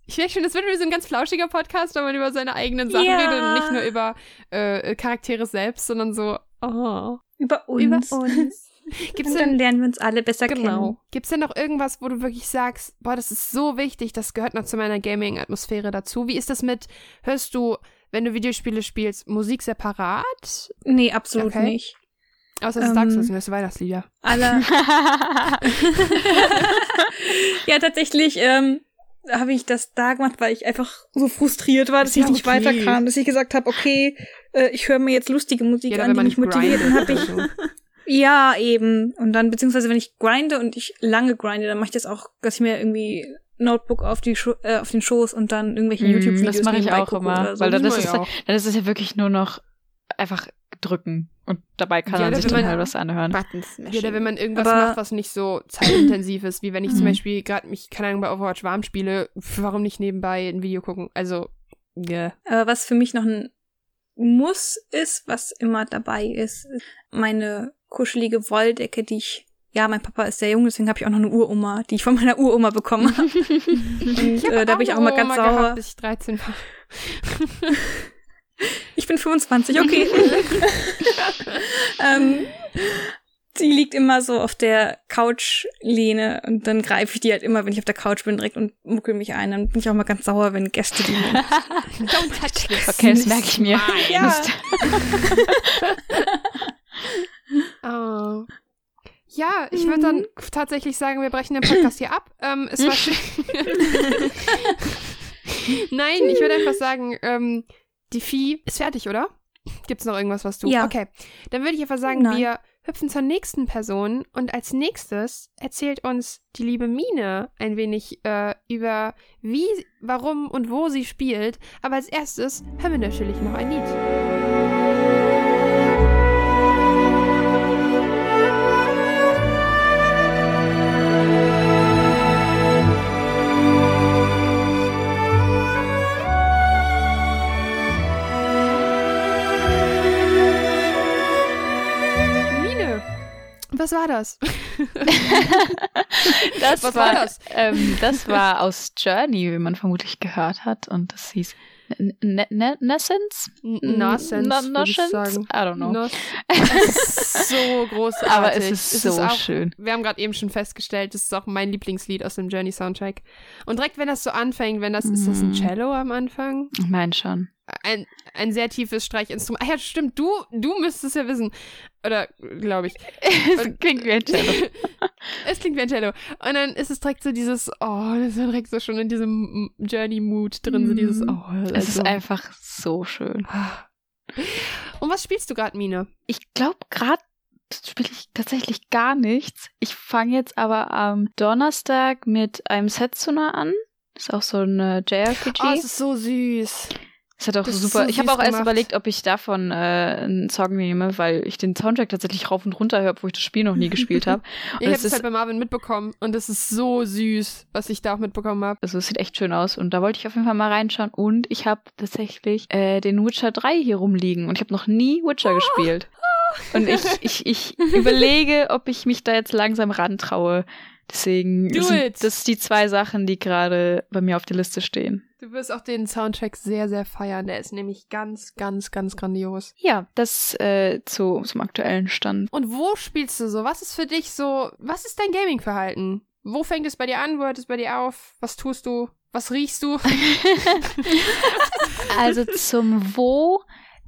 Ich merke schon, das wird wieder so ein ganz flauschiger Podcast, wenn man über seine eigenen Sachen ja. redet und nicht nur über äh, Charaktere selbst, sondern so, oh. Über uns. Über uns. Gibt's und dann denn, lernen wir uns alle besser genau. kennen. Gibt es denn noch irgendwas, wo du wirklich sagst, boah, das ist so wichtig, das gehört noch zu meiner Gaming-Atmosphäre dazu? Wie ist das mit, hörst du wenn du Videospiele spielst, Musik separat? Nee, absolut okay. nicht. Außer das ähm, Dark Souls, das Weihnachtslieder. Alle. ja, tatsächlich, ähm, habe ich das da gemacht, weil ich einfach so frustriert war, dass ja, ich nicht okay. weiterkam, dass ich gesagt habe, okay, äh, ich höre mir jetzt lustige Musik ja, an, die mich motiviert. Dann habe ich ja eben und dann beziehungsweise wenn ich grinde und ich lange grinde, dann mache ich das auch, dass ich mir irgendwie Notebook auf die Scho äh, auf den Schoß und dann irgendwelche mm, YouTube-Videos Das mache ich auch immer, so. weil dann ist, es, dann ist es ja wirklich nur noch einfach drücken und dabei kann ja, man sich dann halt was anhören. Ja, oder wenn man irgendwas aber macht, was nicht so zeitintensiv ist, wie wenn ich zum mhm. Beispiel gerade mich, keine Ahnung, bei Overwatch warm spiele, warum nicht nebenbei ein Video gucken? Also, yeah. Aber was für mich noch ein Muss ist, was immer dabei ist, meine kuschelige Wolldecke, die ich ja, mein Papa ist sehr jung, deswegen habe ich auch noch eine Uroma, die ich von meiner Uroma bekommen habe. Und äh, da bin ich auch mal ganz sauer. Gehabt, bis ich 13 war. Ich bin 25, okay. ähm, sie liegt immer so auf der Couchlehne und dann greife ich die halt immer, wenn ich auf der Couch bin, direkt und muckel mich ein. Dann bin ich auch mal ganz sauer, wenn Gäste die. Don't touch this. Okay, das merke ich mir. Ja. oh. Ja, ich würde dann tatsächlich sagen, wir brechen den Podcast hier ab. Ähm, es war schön. Nein, ich würde einfach sagen, ähm, die Vieh ist fertig, oder? Gibt's noch irgendwas, was du? Ja. Okay. Dann würde ich einfach sagen, Nein. wir hüpfen zur nächsten Person und als nächstes erzählt uns die liebe Mine ein wenig äh, über wie, warum und wo sie spielt. Aber als erstes hören wir natürlich noch ein Lied. Was war das? das Was war, war das? Ähm, das war aus Journey, wie man vermutlich gehört hat. Und das hieß Nessence? Nonsense, Nonsense? I don't know. No. Es ist so großartig. Aber es ist es so ist auch, schön. Wir haben gerade eben schon festgestellt, das ist auch mein Lieblingslied aus dem Journey-Soundtrack. Und direkt, wenn das so anfängt, wenn das, mm. ist das ein mhm. Cello am Anfang? Ich meine schon ein, ein sehr tiefes Streichinstrument. Ah ja, stimmt, du, du müsstest ja wissen. Oder, glaube ich. es klingt wie ein Cello. es klingt wie ein Cello. Und dann ist es direkt so dieses, oh, das ist direkt so schon in diesem Journey-Mood drin, so dieses, mhm. oh. Es ist einfach so schön. Und was spielst du gerade, Mine? Ich glaube, gerade spiele ich tatsächlich gar nichts. Ich fange jetzt aber am Donnerstag mit einem Setsuna an. Das ist auch so ein JRPG. Oh, es ist so süß. Das hat auch das super. So ich habe auch erst überlegt, ob ich davon äh, einen Song nehme, weil ich den Soundtrack tatsächlich rauf und runter höre, wo ich das Spiel noch nie gespielt habe. ich habe es halt bei Marvin mitbekommen und es ist so süß, was ich da auch mitbekommen habe. Also es sieht echt schön aus und da wollte ich auf jeden Fall mal reinschauen und ich habe tatsächlich äh, den Witcher 3 hier rumliegen und ich habe noch nie Witcher oh. gespielt. Und ich, ich, ich überlege, ob ich mich da jetzt langsam rantraue. Deswegen Do sind it. das die zwei Sachen, die gerade bei mir auf der Liste stehen. Du wirst auch den Soundtrack sehr, sehr feiern. Der ist nämlich ganz, ganz, ganz grandios. Ja, das äh, zu, zum aktuellen Stand. Und wo spielst du so? Was ist für dich so, was ist dein Gaming-Verhalten? Wo fängt es bei dir an? Wo hört es bei dir auf? Was tust du? Was riechst du? also zum Wo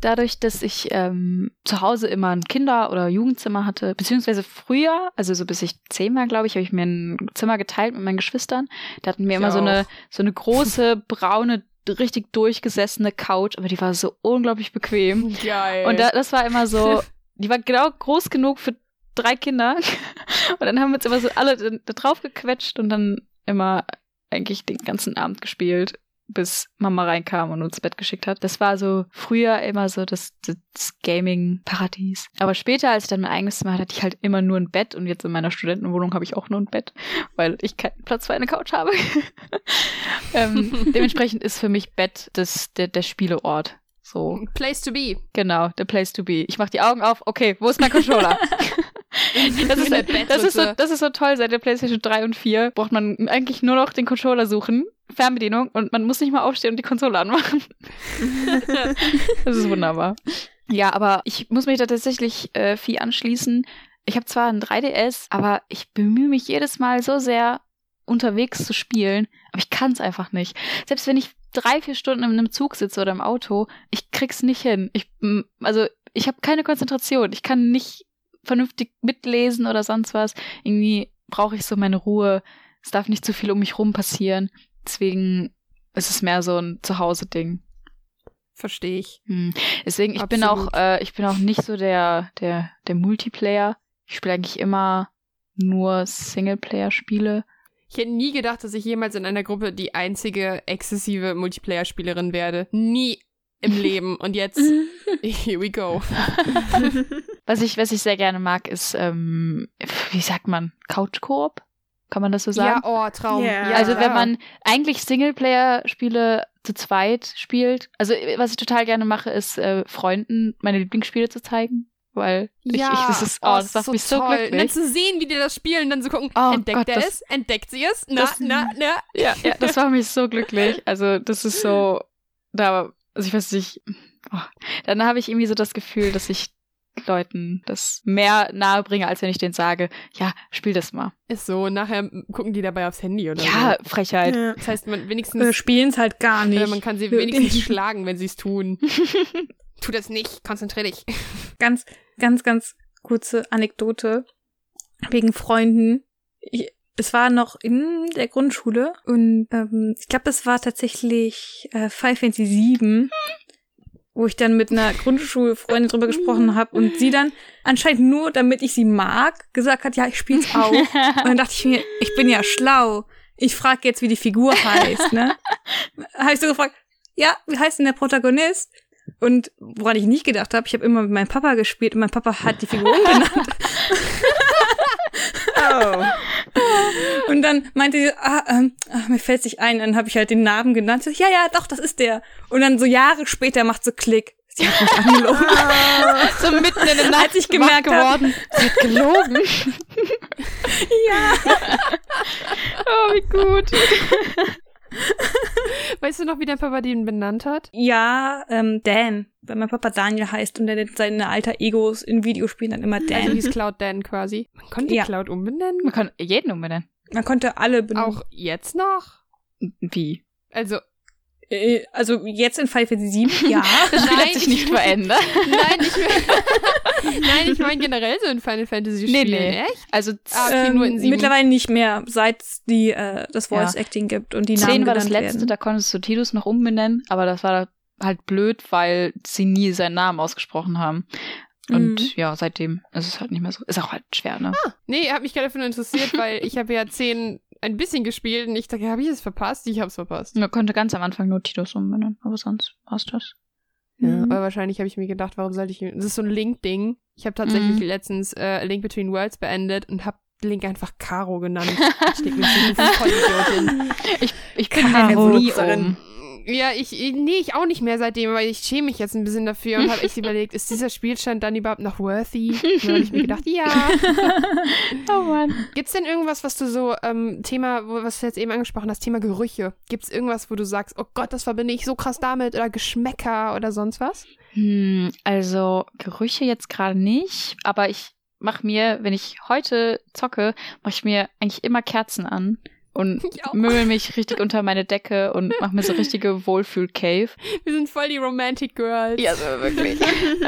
dadurch, dass ich ähm, zu Hause immer ein Kinder- oder Jugendzimmer hatte, beziehungsweise früher, also so bis ich zehn war, glaube ich, habe ich mir ein Zimmer geteilt mit meinen Geschwistern. Da hatten wir ich immer so eine, so eine große, braune, richtig durchgesessene Couch, aber die war so unglaublich bequem. Geil. Und da, das war immer so, die war genau groß genug für drei Kinder. Und dann haben wir uns immer so alle da drauf gequetscht und dann immer eigentlich den ganzen Abend gespielt bis Mama reinkam und uns ins Bett geschickt hat. Das war so früher immer so das, das Gaming-Paradies. Aber später, als ich dann mein eigenes Zimmer hatte, hatte ich halt immer nur ein Bett und jetzt in meiner Studentenwohnung habe ich auch nur ein Bett, weil ich keinen Platz für eine Couch habe. ähm, dementsprechend ist für mich Bett das, der, der Spieleort. So. Place to be. Genau, the place to be. Ich mach die Augen auf, okay, wo ist mein Controller? das, ist, das, ist so, das ist so toll, seit der PlayStation 3 und 4 braucht man eigentlich nur noch den Controller suchen Fernbedienung und man muss nicht mal aufstehen und die Konsole anmachen. das ist wunderbar. Ja, aber ich muss mich da tatsächlich äh, viel anschließen. Ich habe zwar ein 3DS, aber ich bemühe mich jedes Mal so sehr, unterwegs zu spielen, aber ich kann es einfach nicht. Selbst wenn ich drei, vier Stunden in einem Zug sitze oder im Auto, ich krieg's nicht hin. Ich, also ich habe keine Konzentration. Ich kann nicht vernünftig mitlesen oder sonst was. Irgendwie brauche ich so meine Ruhe. Es darf nicht zu viel um mich rum passieren. Deswegen ist es mehr so ein Zuhause-Ding. Verstehe ich. Hm. Deswegen, ich bin auch, äh, ich bin auch nicht so der, der, der Multiplayer. Ich spiele eigentlich immer nur Singleplayer-Spiele. Ich hätte nie gedacht, dass ich jemals in einer Gruppe die einzige exzessive Multiplayer-Spielerin werde. Nie im Leben. Und jetzt, here we go. was ich, was ich sehr gerne mag, ist, ähm, wie sagt man, Couch-Koop? Kann man das so sagen? Ja, oh, Traum. Yeah. Ja, also wenn man eigentlich Singleplayer-Spiele zu zweit spielt, also was ich total gerne mache, ist äh, Freunden meine Lieblingsspiele zu zeigen. Weil ich, ja, ich das ist, oh, das macht so mich so toll. glücklich. Dann zu sehen, wie die das spielen, dann zu gucken, Oh entdeckt Gott, er das- es? Entdeckt sie es? Na, das- na, na. Ja, ja, das macht mich so glücklich. Also das ist so, da, also ich weiß nicht, oh, dann habe ich irgendwie so das Gefühl, dass ich Leuten das mehr nahe bringe, als wenn ich denen sage, ja, spiel das mal. Ist so, nachher gucken die dabei aufs Handy oder Ja, so. Frechheit. Ja. Das heißt, man Äh, wenigstens, spielen es halt gar nicht. äh, man kann sie wenigstens schlagen, wenn sie es tun. tu das nicht, konzentrier dich. ganz, ganz, ganz kurze Anekdote wegen Freunden. Ich, es war noch in der Grundschule und ähm, ich glaube, das war tatsächlich äh, Five Fantasy 7, wo ich dann mit einer Grundschulfreundin drüber gesprochen habe und sie dann anscheinend nur, damit ich sie mag, gesagt hat, ja, ich spiel's auch. Und dann dachte ich mir, ich bin ja schlau. Ich frage jetzt, wie die Figur heißt, ne? Habe ich so gefragt, ja, wie heißt denn der Protagonist? Und woran ich nicht gedacht habe, ich habe immer mit meinem Papa gespielt und mein Papa hat die Figur umbenannt. Oh. Und dann meinte sie, ah, ähm, ach, mir fällt sich ein, dann habe ich halt den Namen genannt. So, ja, ja, doch, das ist der. Und dann so Jahre später macht so Klick. Sie hat mich angelogen. so mitten in der Nacht Als ich gemerkt hab- geworden. Sie hat gelogen. ja. oh, wie gut. Weißt du noch, wie dein Papa den benannt hat? Ja, ähm, Dan, weil mein Papa Daniel heißt und er nennt seine alter Egos in Videospielen dann immer Also Dan. hieß Cloud Dan quasi. Man konnte die Ja. Cloud umbenennen. Man kann jeden umbenennen. Man konnte alle benutzen. Auch jetzt noch? Wie? Also, Äh, also jetzt in Five Fantasy 7, ja. Das Spiel Nein. hat sich nicht verändert. nein, ich Nein, ich meine generell so in Final Fantasy Nee, Spielen, nee. echt? Also Ah, okay, nur in sieben. Mittlerweile nicht mehr, seit es die äh, das Ja. Voice Acting gibt und die 10 Namen war das letzte, werden. da konntest du Tidus noch umbenennen, aber das war halt blöd, weil sie nie seinen Namen ausgesprochen haben. Und Mhm. ja, seitdem ist es halt nicht mehr so. Ist auch halt schwer, ne? Nee, hat mich gerade dafür nur interessiert, weil ich habe ja 10 ein bisschen gespielt und ich dachte, habe ich es verpasst? Ich habe es verpasst. Man konnte ganz am Anfang nur Tidus umbenennen, aber sonst war's das. Ja, Mhm. aber wahrscheinlich habe ich mir gedacht, warum sollte ich. Das ist so ein Link-Ding. Ich habe tatsächlich Mhm. letztens äh, Link Between Worlds beendet und habe Link einfach Caro genannt. Ich denk mir, so, du Vollidiotin. Ich, ich bin mir nie um. Ja, ich, nee, ich auch nicht mehr seitdem, weil ich schäme mich jetzt ein bisschen dafür und habe echt überlegt, ist dieser Spielstand dann überhaupt noch worthy? Und dann habe ich mir gedacht, ja. Oh Mann. Gibt's denn irgendwas, was du so, ähm, Thema, was du jetzt eben angesprochen hast, Thema Gerüche? Gibt's irgendwas, wo du sagst, oh Gott, das verbinde ich so krass damit oder Geschmäcker oder sonst was? Hm, also Gerüche jetzt gerade nicht, aber ich mache mir, wenn ich heute zocke, mache ich mir eigentlich immer Kerzen an und möbel mich richtig unter meine Decke und mache mir so richtige Wohlfühl-Cave. Wir sind voll die Romantic Girls. Ja, so wirklich.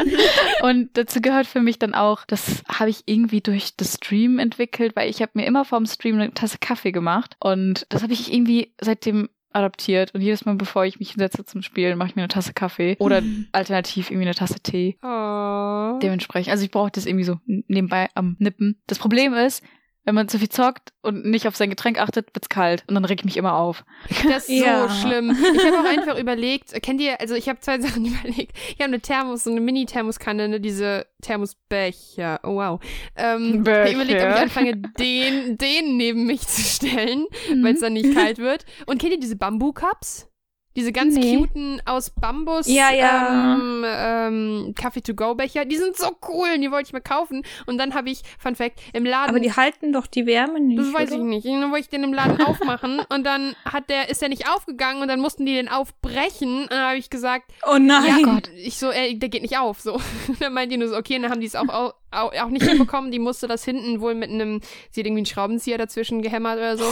und dazu gehört für mich dann auch, das habe ich irgendwie durch das Stream entwickelt, weil ich habe mir immer vorm Stream eine Tasse Kaffee gemacht und das habe ich irgendwie seitdem adaptiert und jedes Mal, bevor ich mich hinsetze zum Spielen, mache ich mir eine Tasse Kaffee oder alternativ irgendwie eine Tasse Tee. Oh. Dementsprechend, also ich brauche das irgendwie so nebenbei am Nippen. Das Problem ist, wenn man zu viel zockt und nicht auf sein Getränk achtet, wird's kalt und dann reg ich mich immer auf. Das ist Ja. so schlimm. Ich habe auch einfach überlegt, kennt ihr, also ich habe zwei Sachen überlegt. Ich habe eine Thermos, so eine Mini-Thermoskanne, ne, diese Thermosbecher. Oh wow. Ähm, ich habe überlegt, ob ich Becher. anfange, den, den neben mich zu stellen, Mhm. weil es dann nicht kalt wird. Und kennt ihr diese Bambu-Cups? Diese ganz Nee. cuten aus Bambus Ja, ja. ähm, ähm, Kaffee-to-go-Becher. Die sind so cool und die wollte ich mir kaufen. Und dann habe ich, Fun Fact, im Laden Aber die halten doch die Wärme nicht. das weiß oder? ich nicht. Dann wollte ich den im Laden aufmachen und dann hat der, ist der nicht aufgegangen und dann mussten die den aufbrechen. Und dann habe ich gesagt, Oh nein. ja, ich so, ey, der geht nicht auf. So. dann meint die nur so, okay, und dann haben die es auch, auch, auch nicht hinbekommen. Die musste das hinten wohl mit einem, sie hat irgendwie einen Schraubenzieher dazwischen gehämmert oder so.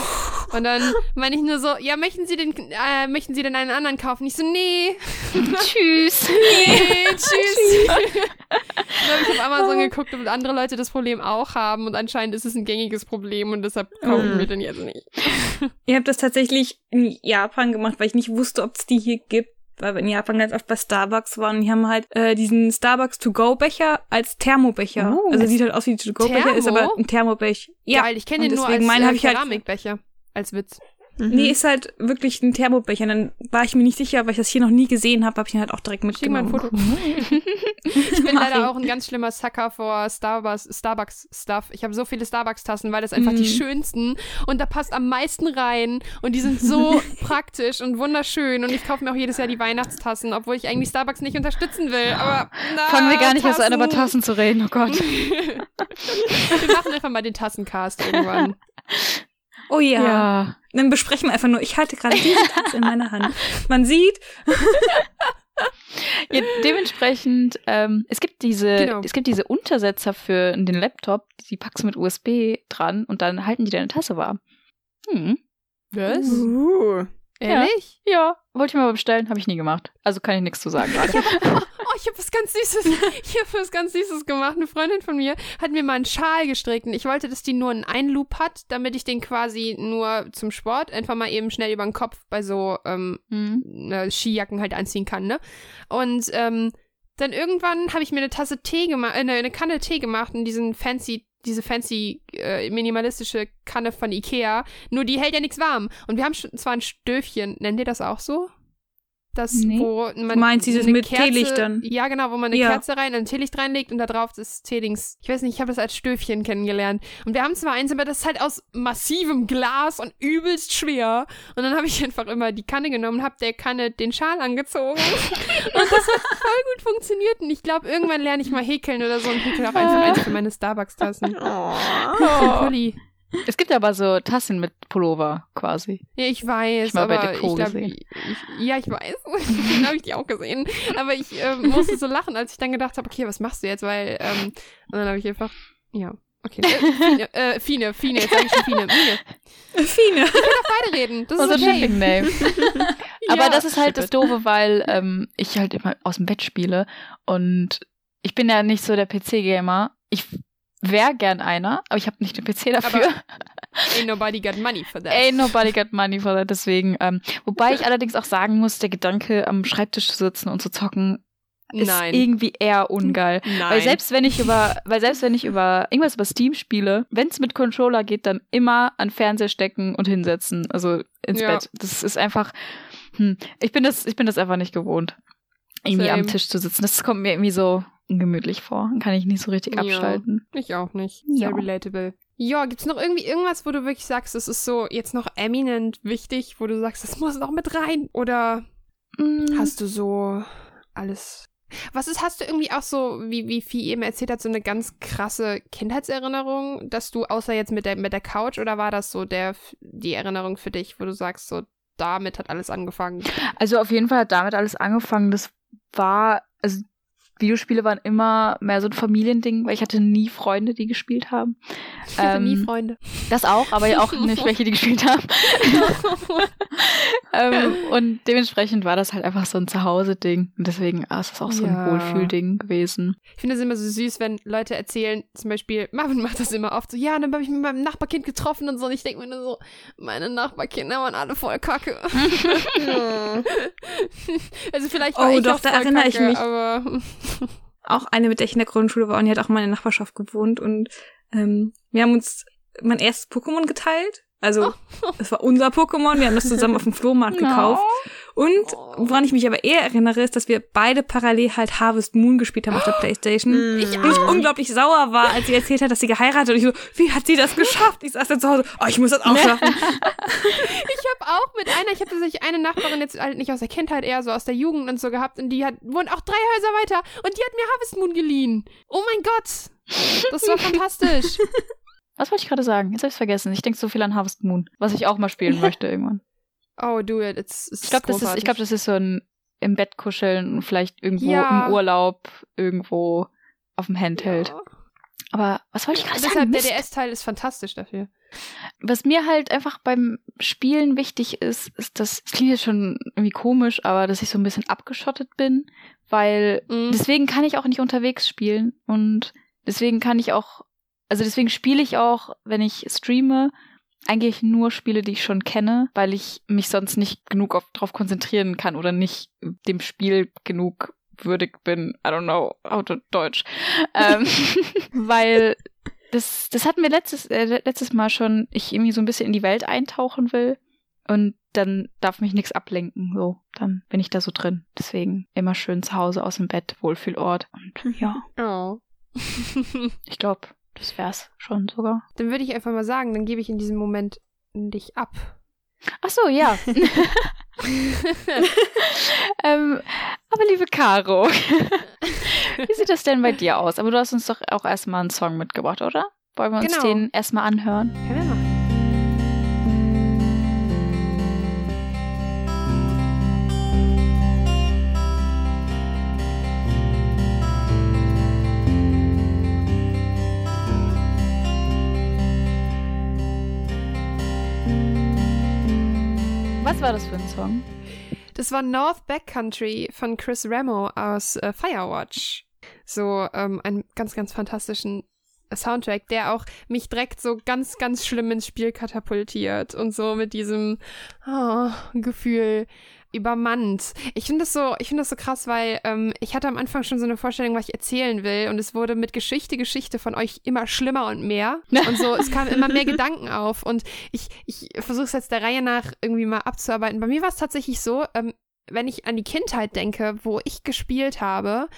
Und dann meine ich nur so, ja, möchten Sie den, äh, möchten Sie denn einen anderen kaufen. Ich so, nee. tschüss. Nee, tschüss. dann habe ich auf Amazon geguckt, ob andere Leute das Problem auch haben und anscheinend ist es ein gängiges Problem und deshalb kaufen Mhm. wir den jetzt nicht. Ich habe das tatsächlich in Japan gemacht, weil ich nicht wusste, ob es die hier gibt. Weil wir in Japan ganz oft bei Starbucks waren. Die haben halt äh, diesen Starbucks To-Go-Becher als Thermobecher. Oh. also sieht halt aus wie ein To-Go-Becher, ist aber ein Thermobech. Ja, Geil, ich kenne den nur als äh, halt- Keramikbecher. Als Witz. Mhm. Nee, ist halt wirklich ein Thermobecher. Dann war ich mir nicht sicher, weil ich das hier noch nie gesehen habe, habe ich ihn halt auch direkt Schick mal ein mitgenommen. Foto. Ich bin leider auch ein ganz schlimmer Sucker vor Starbucks, Starbucks-Stuff. Ich habe so viele Starbucks-Tassen, weil das einfach die Mhm. schönsten und da passt am meisten rein und die sind so praktisch und wunderschön und ich kaufe mir auch jedes Jahr die Weihnachtstassen, obwohl ich eigentlich Starbucks nicht unterstützen will. Aber na, Fangen wir gar nicht erst an, über Tassen. Tassen zu reden, oh Gott. wir machen einfach mal den Tassencast irgendwann. Oh ja. Ja. Dann besprechen wir einfach nur, ich halte gerade diese Tasse in meiner Hand. Man sieht, ja dementsprechend, ähm, es gibt diese, Genau. es gibt diese Untersetzer für den Laptop, die packst du mit USB dran und dann halten die deine Tasse warm. Hm. Was? Uh. Ehrlich? Ja, wollte ich mir mal bestellen, habe ich nie gemacht. Also kann ich nichts zu sagen gerade. Oh, ich habe was ganz Süßes. Ich habe was ganz Süßes gemacht. Eine Freundin von mir hat mir mal einen Schal gestrickt und ich wollte, dass die nur einen Einloop hat, damit ich den quasi nur zum Sport einfach mal eben schnell über den Kopf bei so ähm, Hm. äh, Skijacken halt anziehen kann, ne? Und ähm, dann irgendwann habe ich mir eine Tasse Tee gemacht, äh, eine, eine Kanne Tee gemacht und diesen fancy diese fancy äh, minimalistische Kanne von Ikea, nur die hält ja nichts warm. Und wir haben schon zwar ein Stöfchen, nennt ihr das auch so? Das, Nee. wo man Du meinst dieses mit Kerze, Teelichtern? Ja, genau, wo man eine Ja. Kerze rein, ein Teelicht reinlegt und da drauf das Teelings. Ich weiß nicht, ich habe das als Stöfchen kennengelernt. Und wir haben zwar eins, aber das ist halt aus massivem Glas und übelst schwer. Und dann habe ich einfach immer die Kanne genommen, habe der Kanne den Schal angezogen. und das hat voll gut funktioniert. Und ich glaube, irgendwann lerne ich mal häkeln oder so und häkel auch einfach eins für meine Starbucks-Tassen. Oh. Für den Pulli. Es gibt aber so Tassen mit Pullover quasi. Ja, ich weiß, Ich aber ich glaube, ich, ja, ich weiß. Dann habe ich die auch gesehen. Aber ich äh, musste so lachen, als ich dann gedacht habe, okay, was machst du jetzt? Weil, ähm, und dann habe ich einfach, ja, okay. Äh, Fine, äh, Fine, Fine, jetzt sage ich schon Fine. Mine. Fine. Beide reden, das ist Unser okay. Shipping Name. Aber Ja, das ist halt das. Doofe, weil ähm, ich halt immer aus dem Bett spiele und ich bin ja nicht so der PC-Gamer. Ich wäre gern einer, aber ich habe nicht den PC dafür. Ain't nobody got money for that. Ain't nobody got money for that. Deswegen, ähm, wobei ich allerdings auch sagen muss, der Gedanke, am Schreibtisch zu sitzen und zu zocken, ist Nein. irgendwie eher ungeil. Nein. Weil selbst wenn ich über, weil selbst wenn ich über irgendwas über Steam spiele, wenn es mit Controller geht, dann immer an Fernseher stecken und hinsetzen, also ins Ja. Bett. Das ist einfach, hm, ich bin das, ich bin das einfach nicht gewohnt, irgendwie am Same. Tisch zu sitzen. Das kommt mir irgendwie so ungemütlich vor. Dann kann ich nicht so richtig Ja. abschalten. Ich auch nicht. Sehr Ja. relatable. Ja, gibt's noch irgendwie irgendwas, wo du wirklich sagst, das ist so jetzt noch eminent wichtig, wo du sagst, das muss noch mit rein? Oder Mm, Hast du so alles. Was ist, hast du irgendwie auch so, wie, wie Vieh eben erzählt hat, so eine ganz krasse Kindheitserinnerung, dass du, außer jetzt mit der, mit der Couch, oder war das so der, die Erinnerung für dich, wo du sagst, so, damit hat alles angefangen? Also auf jeden Fall hat damit alles angefangen. Das war, also Videospiele waren immer mehr so ein Familiending, weil ich hatte nie Freunde, die gespielt haben. Ich hatte nie Ähm, Freunde. Das auch, aber ja auch nicht welche, die gespielt haben. ähm, und dementsprechend war das halt einfach so ein Zuhause-Ding. Und deswegen ah, ist das auch so Ja. ein Wohlfühlding gewesen. Ich finde es immer so süß, wenn Leute erzählen, zum Beispiel, Marvin macht das immer oft so, ja, dann habe ich mit meinem Nachbarkind getroffen und so. Und ich denke mir nur so, meine Nachbarkinder waren alle voll kacke. also vielleicht war Oh, ich doch, auch da voll erinnere kacke, ich mich. Auch eine, mit der ich in der Grundschule war und die hat auch mal in der Nachbarschaft gewohnt und ähm, wir haben uns mein erstes Pokémon geteilt. Also, es war unser Pokémon, wir haben das zusammen auf dem Flohmarkt gekauft. Und woran ich mich aber eher erinnere, ist, dass wir beide parallel halt Harvest Moon gespielt haben auf der Playstation. Ich Und ich unglaublich sauer war, als sie erzählt hat, dass sie geheiratet hat. Und ich so, wie hat sie das geschafft? Ich saß dann zu Hause, oh, ich muss das auch schaffen. Ich habe auch mit einer, ich habe tatsächlich eine Nachbarin jetzt halt nicht aus der Kindheit, eher so aus der Jugend und so gehabt und die hat wohnt auch drei Häuser weiter und die hat mir Harvest Moon geliehen. Oh mein Gott, das war fantastisch. Was wollte ich gerade sagen? Jetzt habe ich vergessen. Ich denke so viel an Harvest Moon, was ich auch mal spielen möchte irgendwann. Oh, do it. It's, it's Ich glaube, das ist, ich glaube, das ist so ein im Bett kuscheln und vielleicht irgendwo Ja. im Urlaub irgendwo auf dem Handheld. Ja. Aber was wollte ich gerade sagen? Deshalb der DS-Teil ist fantastisch dafür. Was mir halt einfach beim Spielen wichtig ist, ist, dass, das klingt jetzt schon irgendwie komisch, aber dass ich so ein bisschen abgeschottet bin, weil Mhm. deswegen kann ich auch nicht unterwegs spielen und deswegen kann ich auch, also deswegen spiele ich auch, wenn ich streame, eigentlich nur Spiele, die ich schon kenne, weil ich mich sonst nicht genug auf, drauf konzentrieren kann oder nicht dem Spiel genug würdig bin. I don't know how to Deutsch. ähm, weil das, das hatten wir letztes, äh, letztes Mal schon, ich irgendwie so ein bisschen in die Welt eintauchen will und dann darf mich nichts ablenken. So, dann bin ich da so drin. Deswegen immer schön zu Hause aus dem Bett, Wohlfühlort. Und ja, Oh. ich glaube, das wär's schon sogar. dann würde ich einfach mal sagen, dann gebe ich in diesem Moment dich ab. Ach so, ja. ähm, aber liebe Caro, wie sieht das denn bei dir aus? Aber du hast uns doch auch erstmal einen Song mitgebracht, oder? Wollen wir uns Genau. den erstmal anhören? Können wir Was war das für ein Song? Das war North Backcountry von Chris Ramo aus äh, Firewatch. So ähm, einen ganz, ganz fantastischen Soundtrack, der auch mich direkt so ganz, ganz schlimm ins Spiel katapultiert und so mit diesem oh, Gefühl übermannt. Ich finde das so, ich finde das so krass, weil ähm, ich hatte am Anfang schon so eine Vorstellung, was ich erzählen will und es wurde mit Geschichte, Geschichte von euch immer schlimmer und mehr und so, es kamen immer mehr Gedanken auf und ich, ich versuche es jetzt der Reihe nach irgendwie mal abzuarbeiten. Bei mir war es tatsächlich so, ähm, wenn ich an die Kindheit denke, wo ich gespielt habe,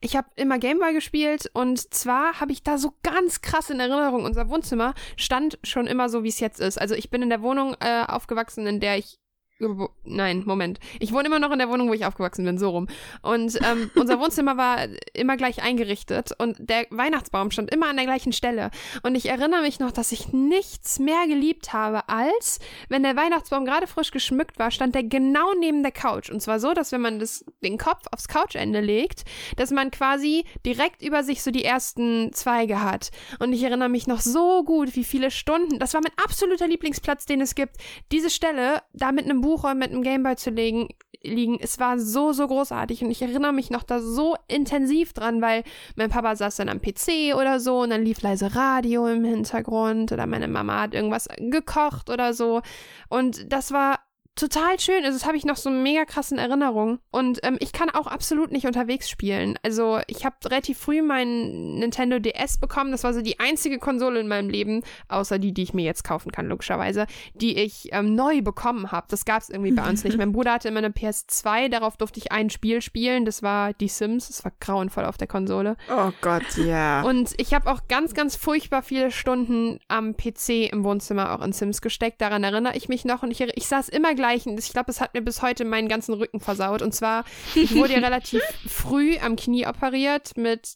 ich habe immer Gameboy gespielt und zwar habe ich da so ganz krass in Erinnerung, unser Wohnzimmer stand schon immer so, wie es jetzt ist. Also ich bin in der Wohnung äh, aufgewachsen, in der ich Nein, Moment. Ich wohne immer noch in der Wohnung, wo ich aufgewachsen bin, so rum. Und ähm, unser Wohnzimmer war immer gleich eingerichtet und der Weihnachtsbaum stand immer an der gleichen Stelle. Und ich erinnere mich noch, dass ich nichts mehr geliebt habe, als wenn der Weihnachtsbaum gerade frisch geschmückt war, stand der genau neben der Couch. Und zwar so, dass wenn man das, den Kopf aufs Couchende legt, dass man quasi direkt über sich so die ersten Zweige hat. Und ich erinnere mich noch so gut, wie viele Stunden, das war mein absoluter Lieblingsplatz, den es gibt, diese Stelle da mit einem Buch oder mit einem Gameboy zu legen, liegen. Es war so, so großartig und ich erinnere mich noch da so intensiv dran, weil mein Papa saß dann am PC oder so und dann lief leise Radio im Hintergrund oder meine Mama hat irgendwas gekocht oder so. Und das war total schön. Also, das habe ich noch so mega krassen Erinnerungen. Und ähm, ich kann auch absolut nicht unterwegs spielen. Also, ich habe relativ früh meinen Nintendo DS bekommen. Das war so die einzige Konsole in meinem Leben, außer die, die ich mir jetzt kaufen kann, logischerweise, die ich ähm, neu bekommen habe. Das gab es irgendwie bei uns nicht. Mein Bruder hatte immer eine PS2, darauf durfte ich ein Spiel spielen. Das war Die Sims. Das war grauenvoll auf der Konsole. Oh Gott, ja. Und ich habe auch ganz, ganz furchtbar viele Stunden am PC im Wohnzimmer auch in Sims gesteckt. Daran erinnere ich mich noch. Und ich, ich saß immer gleich. Und Ich glaube, es hat mir bis heute meinen ganzen Rücken versaut. Und zwar, ich wurde ja relativ früh am Knie operiert mit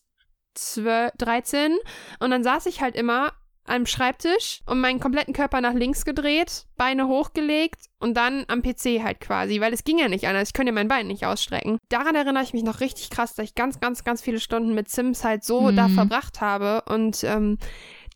12, 13. Und dann saß ich halt immer am Schreibtisch und meinen kompletten Körper nach links gedreht, Beine hochgelegt und dann am PC halt quasi, weil es ging ja nicht anders. Ich könnte ja mein Bein nicht ausstrecken. Daran erinnere ich mich noch richtig krass, dass ich ganz, ganz, ganz viele Stunden mit Sims halt so Mhm. da verbracht habe und ähm,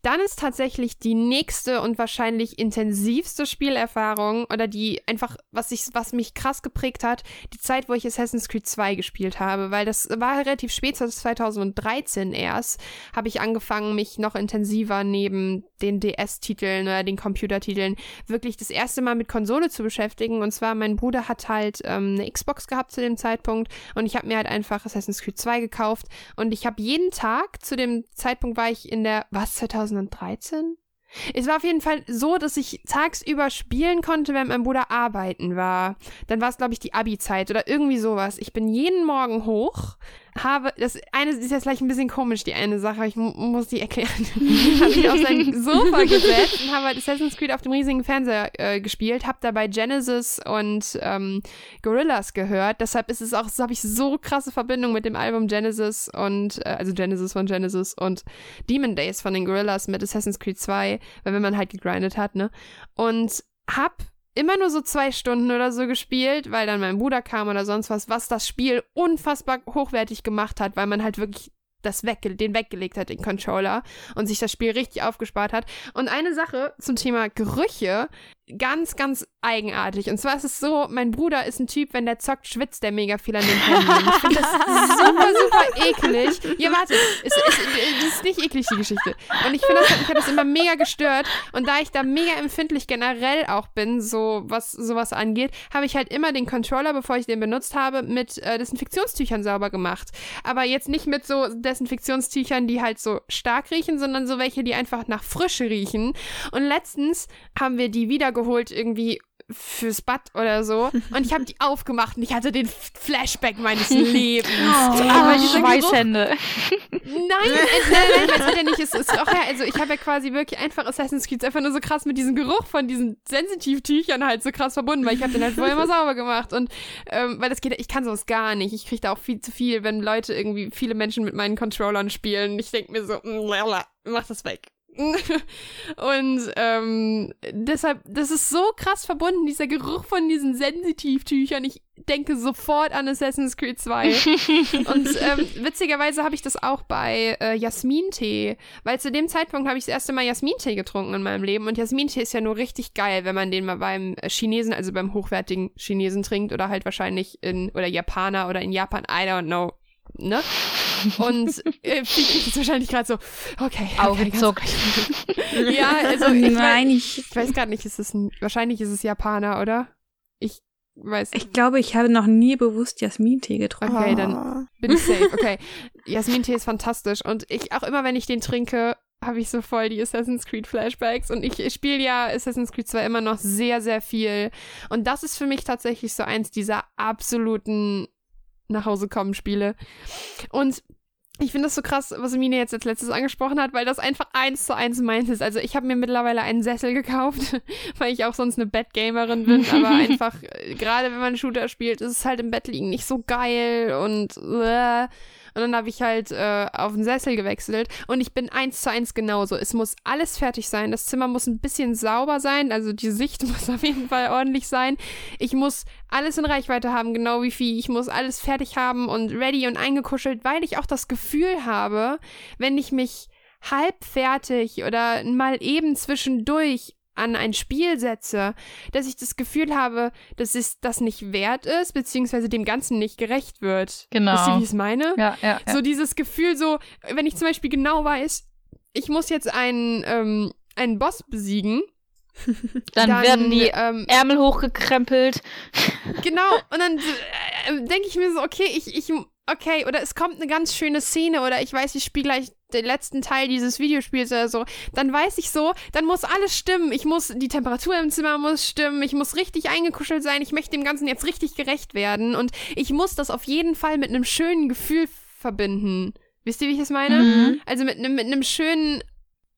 dann ist tatsächlich die nächste und wahrscheinlich intensivste Spielerfahrung oder die einfach, was, ich, was mich krass geprägt hat, die Zeit, wo ich Assassin's Creed 2 gespielt habe, weil das war relativ spät, das 2013 erst, habe ich angefangen, mich noch intensiver neben den DS-Titeln oder den Computertiteln wirklich das erste Mal mit Konsole zu beschäftigen. Und zwar, mein Bruder hat halt ähm, eine Xbox gehabt zu dem Zeitpunkt und ich habe mir halt einfach Assassin's Creed 2 gekauft und ich habe jeden Tag, zu dem Zeitpunkt war ich in der, was, 2013? Es war auf jeden Fall so, dass ich tagsüber spielen konnte, wenn mein Bruder arbeiten war. Dann war es, glaube ich, die Abi-Zeit oder irgendwie sowas. Ich bin jeden Morgen hoch, habe, das eine ist jetzt vielleicht ein bisschen komisch, die eine Sache, aber ich mu muss die erklären. habe ich auf sein Sofa gesetzt und habe halt Assassin's Creed auf dem riesigen Fernseher äh, gespielt, habe dabei Genesis und ähm, Gorillas gehört. Deshalb ist es auch, habe ich so krasse Verbindung mit dem Album Genesis und, äh, also Genesis von Genesis und Demon Days von den Gorillas mit Assassin's Creed 2, weil wenn man halt gegrindet hat, ne? Und hab immer nur so zwei Stunden oder so gespielt, weil dann mein Bruder kam oder sonst was, was das Spiel unfassbar hochwertig gemacht hat, weil man halt wirklich das wegge den weggelegt hat, den Controller, und sich das Spiel richtig aufgespart hat. Und eine Sache zum Thema Gerüche, ganz, ganz eigenartig. Und zwar ist es so, mein Bruder ist ein Typ, wenn der zockt, schwitzt der mega viel an den Händen. Ich finde das super, super eklig. Ja, warte, es, es, es ist nicht eklig, die Geschichte. Und ich finde das, mich hat das immer mega gestört. Und da ich da mega empfindlich generell auch bin, so was sowas angeht, habe ich halt immer den Controller, bevor ich den benutzt habe, mit äh, Desinfektionstüchern sauber gemacht. Aber jetzt nicht mit so Desinfektionstüchern, die halt so stark riechen, sondern so welche, die einfach nach Frische riechen. Und letztens haben wir die wieder geholt irgendwie fürs Bad oder so und ich habe die aufgemacht und ich hatte den Flashback meines Lebens. Oh, aber die Schweißhände. Nein, äh, nein, nein, das hat ja nicht. Es ist auch ja, also ich habe ja quasi wirklich einfach Assassin's Creed einfach nur so krass mit diesem Geruch von diesen Sensitivtüchern halt so krass verbunden, weil ich habe den halt vorher immer sauber gemacht und ähm, weil das geht, ich kann sowas gar nicht. Ich kriege da auch viel zu viel, wenn Leute irgendwie viele Menschen mit meinen Controllern spielen. Ich denke mir so, mach das weg. und ähm, deshalb, das ist so krass verbunden, dieser Geruch von diesen Sensitivtüchern. Ich denke sofort an Assassin's Creed 2. und ähm, witzigerweise habe ich das auch bei äh, Jasmintee, weil zu dem Zeitpunkt habe ich das erste Mal Jasmintee getrunken in meinem Leben. Und Jasmintee ist ja nur richtig geil, wenn man den mal beim Chinesen, also beim hochwertigen Chinesen trinkt oder halt wahrscheinlich in, oder Japaner oder in Japan, I don't know ne? Und äh, Fifi ist wahrscheinlich gerade so, okay. Augen zuckt. ja, also ich, Nein, ich, ich weiß gerade nicht, ist es ein, wahrscheinlich ist es Japaner, oder? Ich weiß Ich glaube, ich habe noch nie bewusst Jasmintee getrunken. Okay, dann ah. bin ich safe. Okay. Jasmintee ist fantastisch. Und ich, auch immer wenn ich den trinke, habe ich so voll die Assassin's Creed Flashbacks. Und ich, spiele ja Assassin's Creed 2 immer noch sehr, sehr viel. Und das ist für mich tatsächlich so eins dieser absoluten nach Hause kommen Spiele. Und ich finde das so krass, was Mine jetzt als letztes angesprochen hat, weil das einfach eins zu eins meins ist. Also ich habe mir mittlerweile einen Sessel gekauft, weil ich auch sonst eine Bettgamerin bin, aber einfach, äh, gerade wenn man Shooter spielt, ist es halt im Bett liegen nicht so geil und äh, und dann habe ich halt äh, auf den Sessel gewechselt und ich bin eins zu eins genauso. Es muss alles fertig sein. Das Zimmer muss ein bisschen sauber sein, also die Sicht muss auf jeden Fall ordentlich sein. Ich muss alles in Reichweite haben, genau wie viel. Ich muss alles fertig haben und ready und eingekuschelt, weil ich auch das Gefühl habe, wenn ich mich halb fertig oder mal eben zwischendurch an ein Spiel setze, dass ich das Gefühl habe, dass es das nicht wert ist, beziehungsweise dem Ganzen nicht gerecht wird. Genau. Wisst ihr, wie ich es meine? Ja, ja, ja. So dieses Gefühl, so, wenn ich zum Beispiel genau weiß, ich muss jetzt einen, ähm, einen Boss besiegen. dann, dann, werden die ähm, Ärmel hochgekrempelt. Genau, und dann äh, denke ich mir so, okay, ich, ich, okay, oder es kommt eine ganz schöne Szene oder ich weiß, ich spiele gleich den letzten Teil dieses Videospiels oder so, dann weiß ich so, dann muss alles stimmen. Ich muss, die Temperatur im Zimmer muss stimmen, ich muss richtig eingekuschelt sein, ich möchte dem Ganzen jetzt richtig gerecht werden und ich muss das auf jeden Fall mit einem schönen Gefühl verbinden. Wisst ihr, wie ich das meine? Mhm. Also mit einem, mit einem schönen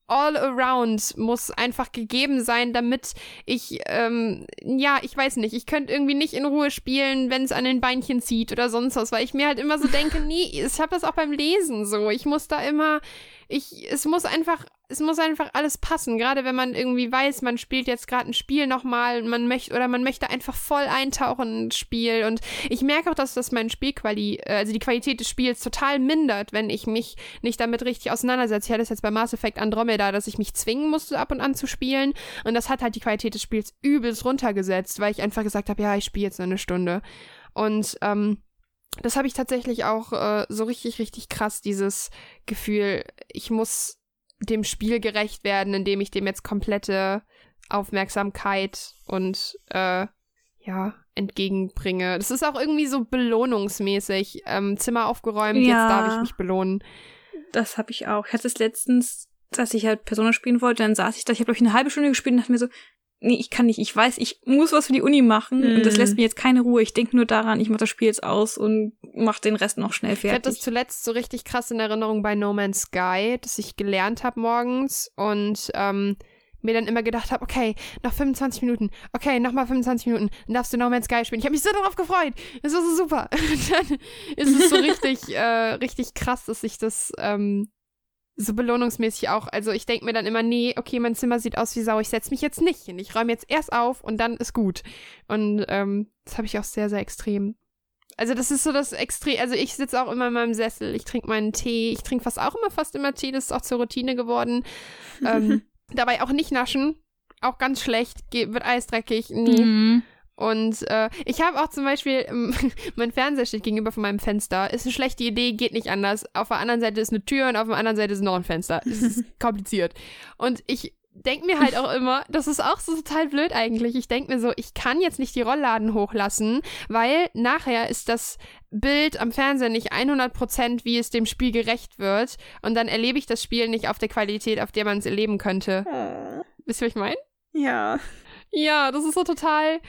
all around muss einfach gegeben sein, damit ich, ähm, ja, ich weiß nicht, ich könnte irgendwie nicht in Ruhe spielen, wenn es an den Beinchen zieht oder sonst was, weil ich mir halt immer so denke, nee, ich habe das auch beim Lesen so. Ich muss da immer, ich, es muss einfach es muss einfach alles passen, gerade wenn man irgendwie weiß, man spielt jetzt gerade ein Spiel nochmal, man möchte oder man möchte einfach voll eintauchen ins Spiel. Und ich merke auch, dass das mein Spielquali, äh, also die Qualität des Spiels total mindert, wenn ich mich nicht damit richtig auseinandersetze. Ich hatte es jetzt bei Mass Effect Andromeda, dass ich mich zwingen musste, ab und an zu spielen. Und das hat halt die Qualität des Spiels übelst runtergesetzt, weil ich einfach gesagt habe, ja, ich spiele jetzt eine Stunde. Und ähm, das habe ich tatsächlich auch äh, so richtig, richtig krass, dieses Gefühl, ich muss dem Spiel gerecht werden, indem ich dem jetzt komplette Aufmerksamkeit und äh, ja, entgegenbringe. Das ist auch irgendwie so belohnungsmäßig. Ähm, Zimmer aufgeräumt, ja, jetzt darf ich mich belohnen. Das habe ich auch. Ich hatte es letztens, dass ich halt Persona spielen wollte, dann saß ich da, ich habe glaube ich eine halbe Stunde gespielt und dachte mir so, nee, ich kann nicht, ich weiß, ich muss was für die Uni machen mm. und das lässt mhm. mir jetzt keine Ruhe. Ich denke nur daran, ich mache das Spiel jetzt aus und mache den Rest noch schnell fertig. Ich hatte das zuletzt so richtig krass in Erinnerung bei No Man's Sky, dass ich gelernt habe morgens und ähm, mir dann immer gedacht habe, okay, noch 25 Minuten, okay, nochmal 25 Minuten, dann darfst du No Man's Sky spielen. Ich habe mich so darauf gefreut. Das war so super. dann ist es so richtig, äh, richtig krass, dass ich das ähm, so belohnungsmäßig auch. Also ich denke mir dann immer, nee, okay, mein Zimmer sieht aus wie Sau, ich setze mich jetzt nicht hin. Ich räume jetzt erst auf und dann ist gut. Und ähm, das habe ich auch sehr, sehr extrem Also das ist so das Extrem. Also ich sitze auch immer in meinem Sessel. Ich trinke meinen Tee. Ich trinke fast auch immer fast immer Tee. Das ist auch zur Routine geworden. ähm, dabei auch nicht naschen. Auch ganz schlecht. Ge wird eisdreckig. Nee. Mhm. Und äh, ich habe auch zum Beispiel, ähm, mein Fernseher steht gegenüber von meinem Fenster. Ist eine schlechte Idee, geht nicht anders. Auf der anderen Seite ist eine Tür und auf der anderen Seite ist noch ein Fenster. Es ist kompliziert. Und ich denke mir halt auch immer, das ist auch so total blöd eigentlich. Ich denke mir so, ich kann jetzt nicht die Rollladen hochlassen, weil nachher ist das Bild am Fernseher nicht 100% wie es dem Spiel gerecht wird. Und dann erlebe ich das Spiel nicht auf der Qualität, auf der man es erleben könnte. Oh. Wisst ihr, was ich meine? Ja. Ja, das ist so total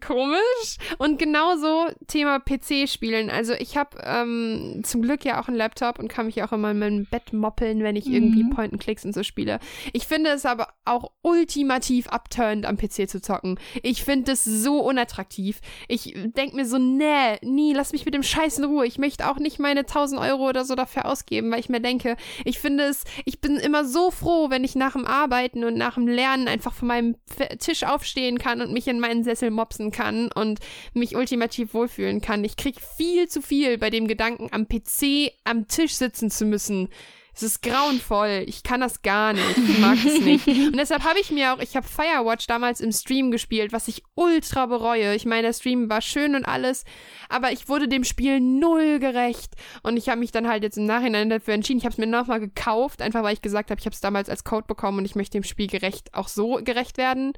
komisch. Und genauso Thema PC-Spielen. Also ich habe ähm, zum Glück ja auch einen Laptop und kann mich auch immer in meinem Bett moppeln, wenn ich mhm. irgendwie Point-and-Clicks und so spiele. Ich finde es aber auch ultimativ abturned, am PC zu zocken. Ich finde es so unattraktiv. Ich denke mir so, nee, nie, lass mich mit dem Scheiß in Ruhe. Ich möchte auch nicht meine 1000 Euro oder so dafür ausgeben, weil ich mir denke, ich finde es, ich bin immer so froh, wenn ich nach dem Arbeiten und nach dem Lernen einfach von meinem Tisch aufstehen kann und mich in meinen Sessel mopsen mopsen kann und mich ultimativ wohlfühlen kann. Ich krieg viel zu viel bei dem Gedanken, am PC am Tisch sitzen zu müssen. Es ist grauenvoll. Ich kann das gar nicht. Ich mag es nicht. Und deshalb habe ich mir auch, ich habe Firewatch damals im Stream gespielt, was ich ultra bereue. Ich meine, der Stream war schön und alles, aber ich wurde dem Spiel null gerecht. Und ich habe mich dann halt jetzt im Nachhinein dafür entschieden. Ich habe es mir nochmal gekauft, einfach weil ich gesagt habe, ich habe es damals als Code bekommen und ich möchte dem Spiel gerecht auch so gerecht werden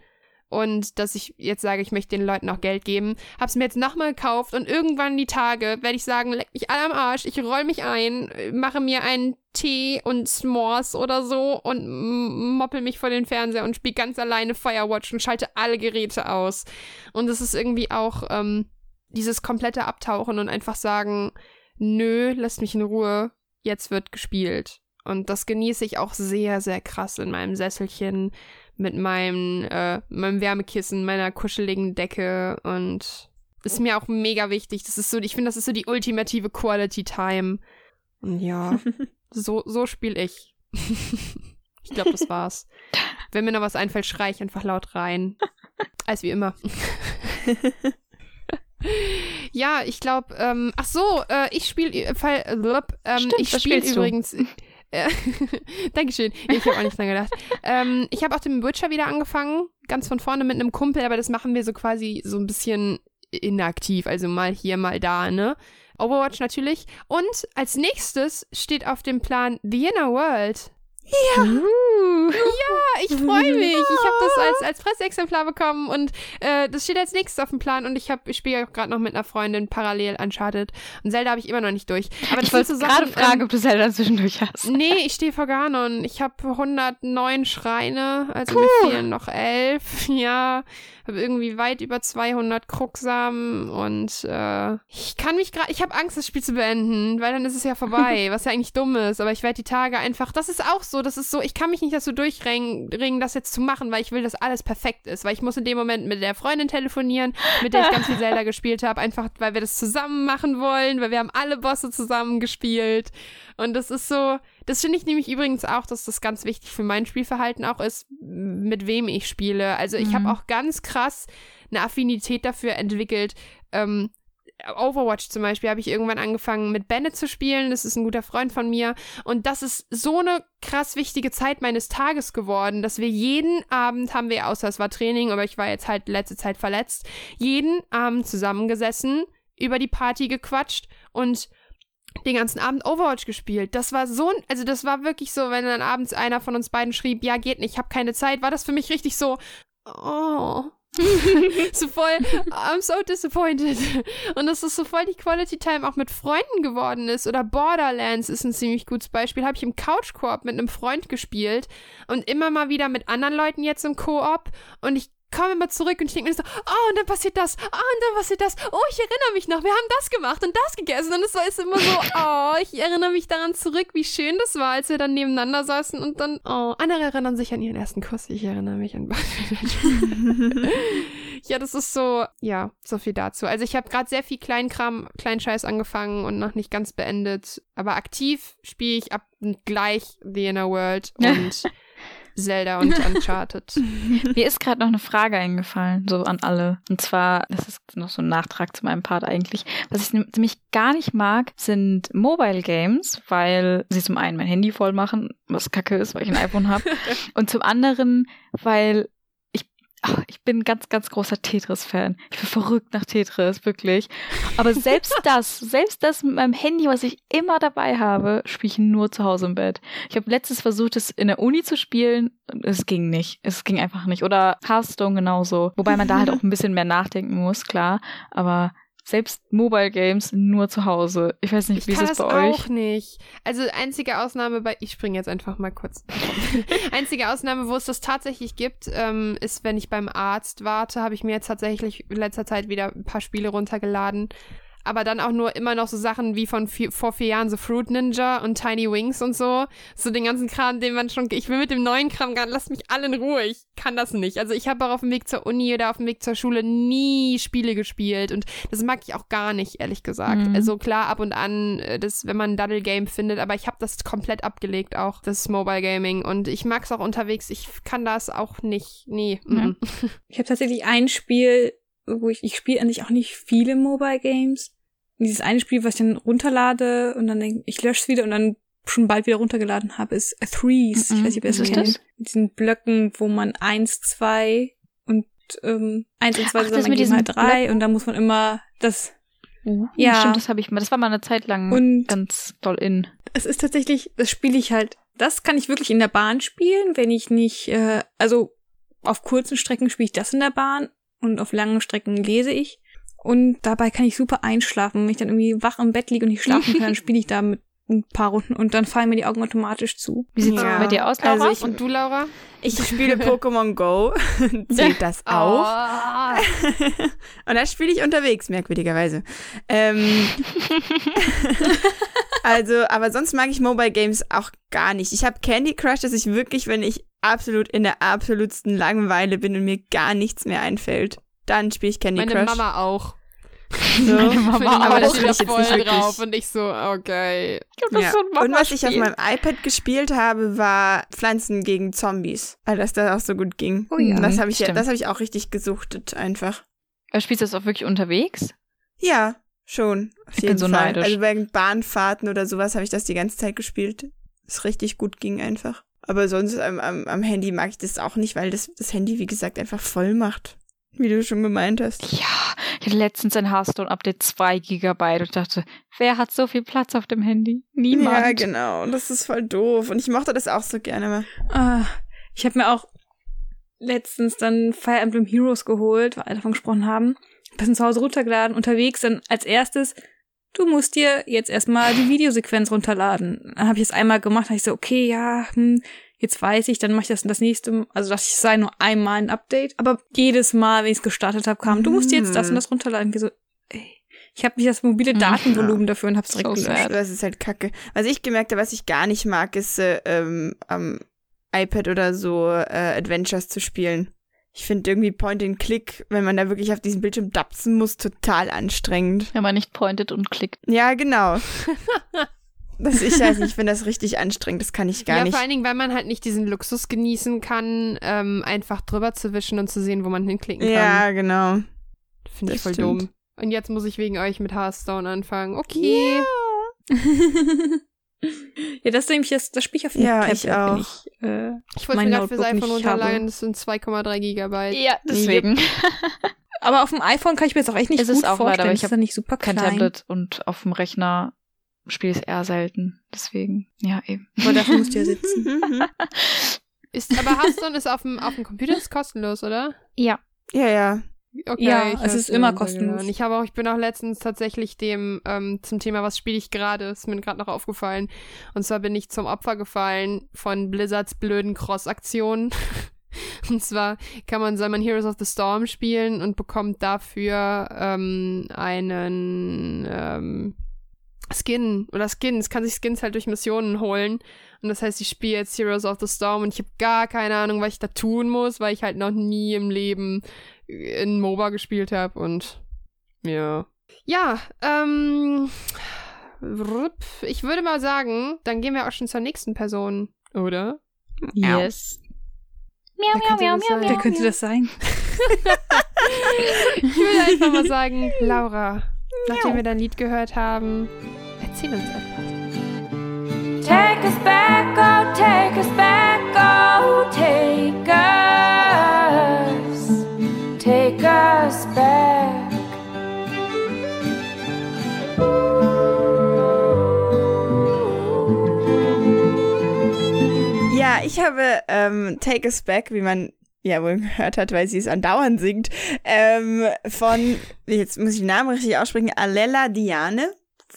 und dass ich jetzt sage, ich möchte den Leuten auch Geld geben. Hab's mir jetzt nochmal gekauft und irgendwann die Tage werde ich sagen, leck mich alle am Arsch, ich roll mich ein, mache mir einen Tee und S'mores oder so und moppel mich vor den Fernseher und spiele ganz alleine Firewatch und schalte alle Geräte aus. Und es ist irgendwie auch ähm, dieses komplette Abtauchen und einfach sagen, nö, lasst mich in Ruhe, jetzt wird gespielt. Und das genieße ich auch sehr, sehr krass in meinem Sesselchen mit meinem, äh, meinem Wärmekissen, meiner kuscheligen Decke und ist mir auch mega wichtig. Das ist so, ich finde, das ist so die ultimative Quality Time. Und ja, so, so spiele ich. ich glaube, das war's. Wenn mir noch was einfällt, schrei ich einfach laut rein. Als wie immer. ja, ich glaube, ähm, ach so, äh, ich spiele, äh, äh, ähm, ich spiele übrigens. Dankeschön. Ich habe auch nicht dran gedacht. ähm, ich habe auch den Witcher wieder angefangen, ganz von vorne mit einem Kumpel, aber das machen wir so quasi so ein bisschen inaktiv, also mal hier, mal da, ne? Overwatch natürlich. Und als nächstes steht auf dem Plan The Inner World. Ja. Uh. Ja, ich freue mich. Ich habe das als, als Presseexemplar bekommen und äh, das steht als nächstes auf dem Plan und ich, hab, ich spiele auch gerade noch mit einer Freundin parallel Uncharted und Zelda habe ich immer noch nicht durch. Aber ich wollte so gerade fragen, ähm, ob du Zelda zwischendurch hast. Nee, ich stehe vor Ganon. Ich habe 109 Schreine, also Puh. mir fehlen noch elf. Ja, habe irgendwie weit über 200 Krucksamen und äh, ich kann mich gerade, ich habe Angst, das Spiel zu beenden, weil dann ist es ja vorbei, was ja eigentlich dumm ist. Aber ich werde die Tage einfach, das ist auch so, das ist so, ich kann mich nicht dazu durchringen, das jetzt zu machen, weil ich will, dass alles perfekt ist, weil ich muss in dem Moment mit der Freundin telefonieren, mit der ich ganz viel Zelda gespielt habe, einfach weil wir das zusammen machen wollen, weil wir haben alle Bosse zusammen gespielt und das ist so, das finde ich nämlich übrigens auch, dass das ganz wichtig für mein Spielverhalten auch ist, mit wem ich spiele. Also ich mhm. habe auch ganz krass eine Affinität dafür entwickelt. Ähm, Overwatch zum Beispiel habe ich irgendwann angefangen mit Bennett zu spielen. Das ist ein guter Freund von mir. Und das ist so eine krass wichtige Zeit meines Tages geworden, dass wir jeden Abend haben wir, außer es war Training, aber ich war jetzt halt letzte Zeit verletzt, jeden Abend zusammengesessen, über die Party gequatscht und den ganzen Abend Overwatch gespielt. Das war so, also das war wirklich so, wenn dann abends einer von uns beiden schrieb, ja, geht nicht, ich habe keine Zeit, war das für mich richtig so, oh. so voll, I'm so disappointed. Und das ist so voll die Quality Time auch mit Freunden geworden ist. Oder Borderlands ist ein ziemlich gutes Beispiel. Habe ich im Couch Koop mit einem Freund gespielt und immer mal wieder mit anderen Leuten jetzt im Koop. Und ich komme immer zurück und ich denke mir so, oh, und dann passiert das, oh, und dann passiert das, oh, ich erinnere mich noch, wir haben das gemacht und das gegessen. Und es war ist immer so, oh, ich erinnere mich daran zurück, wie schön das war, als wir dann nebeneinander saßen und dann, oh, andere erinnern sich an ihren ersten Kuss, ich erinnere mich an Ja, das ist so, ja, so viel dazu. Also ich habe gerade sehr viel Kleinkram, Kleinscheiß angefangen und noch nicht ganz beendet, aber aktiv spiele ich ab gleich The Inner World und Zelda und Uncharted. Mir ist gerade noch eine Frage eingefallen, so an alle. Und zwar, das ist noch so ein Nachtrag zu meinem Part eigentlich. Was ich nämlich gar nicht mag, sind Mobile Games, weil sie zum einen mein Handy voll machen, was kacke ist, weil ich ein iPhone habe. und zum anderen, weil Ach, ich bin ein ganz, ganz großer Tetris-Fan. Ich bin verrückt nach Tetris, wirklich. Aber selbst das, selbst das mit meinem Handy, was ich immer dabei habe, spiele ich nur zu Hause im Bett. Ich habe letztens versucht, es in der Uni zu spielen. Es ging nicht. Es ging einfach nicht. Oder Hearthstone genauso. Wobei man da halt auch ein bisschen mehr nachdenken muss, klar. Aber selbst Mobile Games nur zu Hause. Ich weiß nicht, wie ist es bei euch? Ich auch nicht. Also einzige Ausnahme bei, ich springe jetzt einfach mal kurz. einzige Ausnahme, wo es das tatsächlich gibt, ähm, ist, wenn ich beim Arzt warte, habe ich mir jetzt tatsächlich in letzter Zeit wieder ein paar Spiele runtergeladen aber dann auch nur immer noch so Sachen wie von vier, vor vier Jahren, so Fruit Ninja und Tiny Wings und so. So den ganzen Kram, den man schon, ich will mit dem neuen Kram gar, lass mich alle in Ruhe, ich kann das nicht. Also ich habe auch auf dem Weg zur Uni oder auf dem Weg zur Schule nie Spiele gespielt und das mag ich auch gar nicht, ehrlich gesagt. Mhm. Also klar, ab und an, äh, das, wenn man ein Double Game findet, aber ich habe das komplett abgelegt auch, das Mobile Gaming und ich mag es auch unterwegs, ich kann das auch nicht, nee. Mhm. Ich habe tatsächlich ein Spiel, wo ich, ich spiele eigentlich auch nicht viele Mobile Games, dieses eine Spiel, was ich dann runterlade und dann denke ich lösche es wieder und dann schon bald wieder runtergeladen habe, ist Threes. Mm -mm. Ich weiß nicht, ob ihr das kennt. Mit diesen Blöcken, wo man eins, zwei und ähm, eins und zwei Ach, zusammen geben halt drei Blöcken. und dann muss man immer das uh, ja, stimmt, das habe ich mal. Das war mal eine Zeit lang und ganz doll in. Es ist tatsächlich, das spiele ich halt. Das kann ich wirklich in der Bahn spielen, wenn ich nicht, äh, also auf kurzen Strecken spiele ich das in der Bahn und auf langen Strecken lese ich. Und dabei kann ich super einschlafen. Wenn ich dann irgendwie wach im Bett liege und nicht schlafen kann, dann spiele ich da mit ein paar Runden und dann fallen mir die Augen automatisch zu. Wie sieht's ja. bei dir aus, Laura? Also ich, und du, Laura? Ich spiele Pokémon Go. Zählt das auch? Oh. und das spiele ich unterwegs, merkwürdigerweise. Ähm, also, aber sonst mag ich Mobile Games auch gar nicht. Ich habe Candy Crush, dass ich wirklich, wenn ich absolut in der absolutsten Langeweile bin und mir gar nichts mehr einfällt, dann spiele ich Candy Meine Crush. Meine Mama auch. So. Meine Mama aber auch. das ich jetzt nicht wirklich. drauf und ich so, okay. Ja. So und was ich auf meinem iPad gespielt habe, war Pflanzen gegen Zombies, weil das da auch so gut ging. Oh ja. Das habe ich, ja, das hab ich auch richtig gesuchtet einfach. Aber spielst du das auch wirklich unterwegs? Ja, schon. Auf ich jeden bin so Fall. neidisch. Also wegen Bahnfahrten oder sowas habe ich das die ganze Zeit gespielt. Es richtig gut ging einfach. Aber sonst am, am, am Handy mag ich das auch nicht, weil das, das Handy, wie gesagt, einfach voll macht. Wie du schon gemeint hast. Ja, ich hatte letztens ein Hearthstone-Update 2 Gigabyte und dachte, wer hat so viel Platz auf dem Handy? Niemand. Ja, genau. Und das ist voll doof. Und ich mochte das auch so gerne. Ah, ich habe mir auch letztens dann Fire Emblem Heroes geholt, weil alle davon gesprochen haben. Bisschen zu Hause runtergeladen, unterwegs dann als erstes, du musst dir jetzt erstmal die Videosequenz runterladen. Dann habe ich es einmal gemacht, habe ich so, okay, ja, hm, jetzt weiß ich, dann mache ich das das nächste, also das sei nur einmal ein Update. Aber jedes Mal, wenn ich es gestartet habe, kam, du musst jetzt das und das runterladen. Wie so, ey. Ich habe nicht das mobile mhm. Datenvolumen ja. dafür und hab's direkt so gelöscht. Das ist halt kacke. Was ich gemerkt habe, was ich gar nicht mag, ist äh, ähm, am iPad oder so äh, Adventures zu spielen. Ich finde irgendwie Point and Click, wenn man da wirklich auf diesem Bildschirm dapsen muss, total anstrengend. Wenn man nicht pointet und klickt. Ja, genau. Das, ich weiß nicht, ich finde das richtig anstrengend, das kann ich gar ja, nicht. Ja, vor allen Dingen, weil man halt nicht diesen Luxus genießen kann, ähm, einfach drüber zu wischen und zu sehen, wo man hinklicken kann. Ja, genau. Finde ich voll stimmt. dumm. Und jetzt muss ich wegen euch mit Hearthstone anfangen. Okay. Ja, ja das nehme ich jetzt, das spiele ich auf dem ja, Ich auch. Ich, äh, ich wollte mir gerade fürs iPhone runterladen, das sind 2,3 Gigabyte. Ja, deswegen. aber auf dem iPhone kann ich mir jetzt auch echt nicht es gut ist auch vorstellen. Leider, ich habe nicht super kein klein. Tablet und auf dem Rechner spiele es eher selten. Deswegen, ja, eben. Aber dafür musst du ja sitzen. ist, aber Hearthstone ist auf dem, auf dem Computer ist kostenlos, oder? Ja. Ja, ja. Okay, ja, es ist immer kostenlos. Ich habe auch, ich bin auch letztens tatsächlich dem ähm, zum Thema, was spiele ich gerade, ist mir gerade noch aufgefallen. Und zwar bin ich zum Opfer gefallen von Blizzards blöden Cross-Aktionen. Und zwar kann man, soll man Heroes of the Storm spielen und bekommt dafür ähm, einen ähm, Skin oder Skins, kann sich Skins halt durch Missionen holen. Und das heißt, ich spiele jetzt Heroes of the Storm und ich habe gar keine Ahnung, was ich da tun muss, weil ich halt noch nie im Leben in MOBA gespielt habe und ja. Ja, ähm. Ich würde mal sagen, dann gehen wir auch schon zur nächsten Person, oder? Yes. Miau, miau, miau, miau, miau. Wer könnte das sein? ich will einfach mal sagen, Laura, nachdem wir dein Lied gehört haben, erzähl uns etwas. Take us back, oh, take us back, oh, take us, take us back. Ja, ich habe ähm, Take Us Back, wie man ja wohl gehört hat, weil sie es andauernd singt, ähm, von, jetzt muss ich den Namen richtig aussprechen, Alella Diane,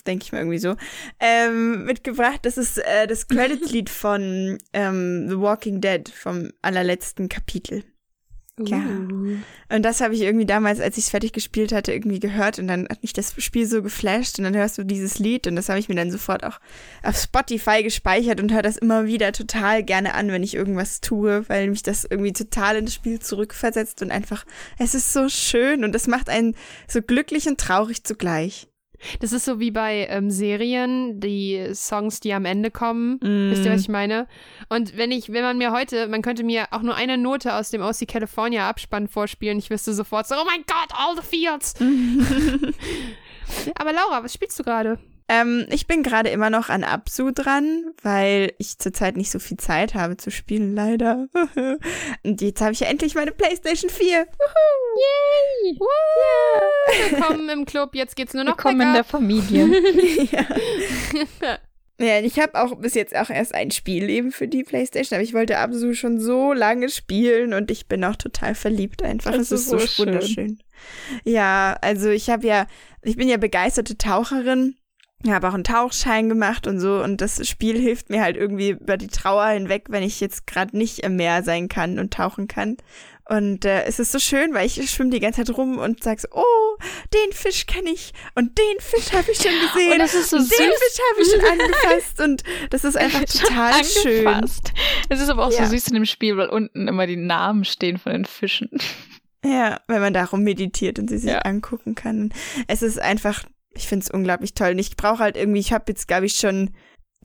denke ich mal irgendwie so, ähm, mitgebracht. Das ist äh, das Credits-Lied von ähm, The Walking Dead, vom allerletzten Kapitel. Ja. Und das habe ich irgendwie damals, als ich es fertig gespielt hatte, irgendwie gehört und dann hat mich das Spiel so geflasht und dann hörst du dieses Lied und das habe ich mir dann sofort auch auf Spotify gespeichert und höre das immer wieder total gerne an, wenn ich irgendwas tue, weil mich das irgendwie total ins Spiel zurückversetzt und einfach, es ist so schön und es macht einen so glücklich und traurig zugleich. Das ist so wie bei ähm, Serien, die Songs, die am Ende kommen. Mm. Wisst ihr, was ich meine? Und wenn ich, wenn man mir heute, man könnte mir auch nur eine Note aus dem OC California Abspann vorspielen, ich wüsste sofort so, oh mein Gott, all the fields. Aber Laura, was spielst du gerade? Ähm, ich bin gerade immer noch an Absu dran, weil ich zurzeit nicht so viel Zeit habe zu spielen, leider. Und jetzt habe ich ja endlich meine PlayStation 4. Yay! Yeah. Willkommen im Club, jetzt geht's nur noch Willkommen in der Familie. ja. Ja, ich habe auch bis jetzt auch erst ein Spiel eben für die Playstation, aber ich wollte Absu schon so lange spielen und ich bin auch total verliebt einfach. Das es ist so, so wunderschön. Ja, also ich habe ja, ich bin ja begeisterte Taucherin habe auch einen Tauchschein gemacht und so und das Spiel hilft mir halt irgendwie über die Trauer hinweg, wenn ich jetzt gerade nicht im Meer sein kann und tauchen kann. Und äh, es ist so schön, weil ich schwimme die ganze Zeit rum und sag so, oh, den Fisch kenne ich und den Fisch habe ich schon gesehen. Und das ist so und süß. Den Fisch habe ich schon angefasst und das ist einfach total schön. Es ist aber auch ja. so süß in dem Spiel, weil unten immer die Namen stehen von den Fischen. Ja, wenn man darum meditiert und sie sich ja. angucken kann. Es ist einfach ich finde es unglaublich toll. Und ich brauche halt irgendwie, ich habe jetzt, glaube ich, schon,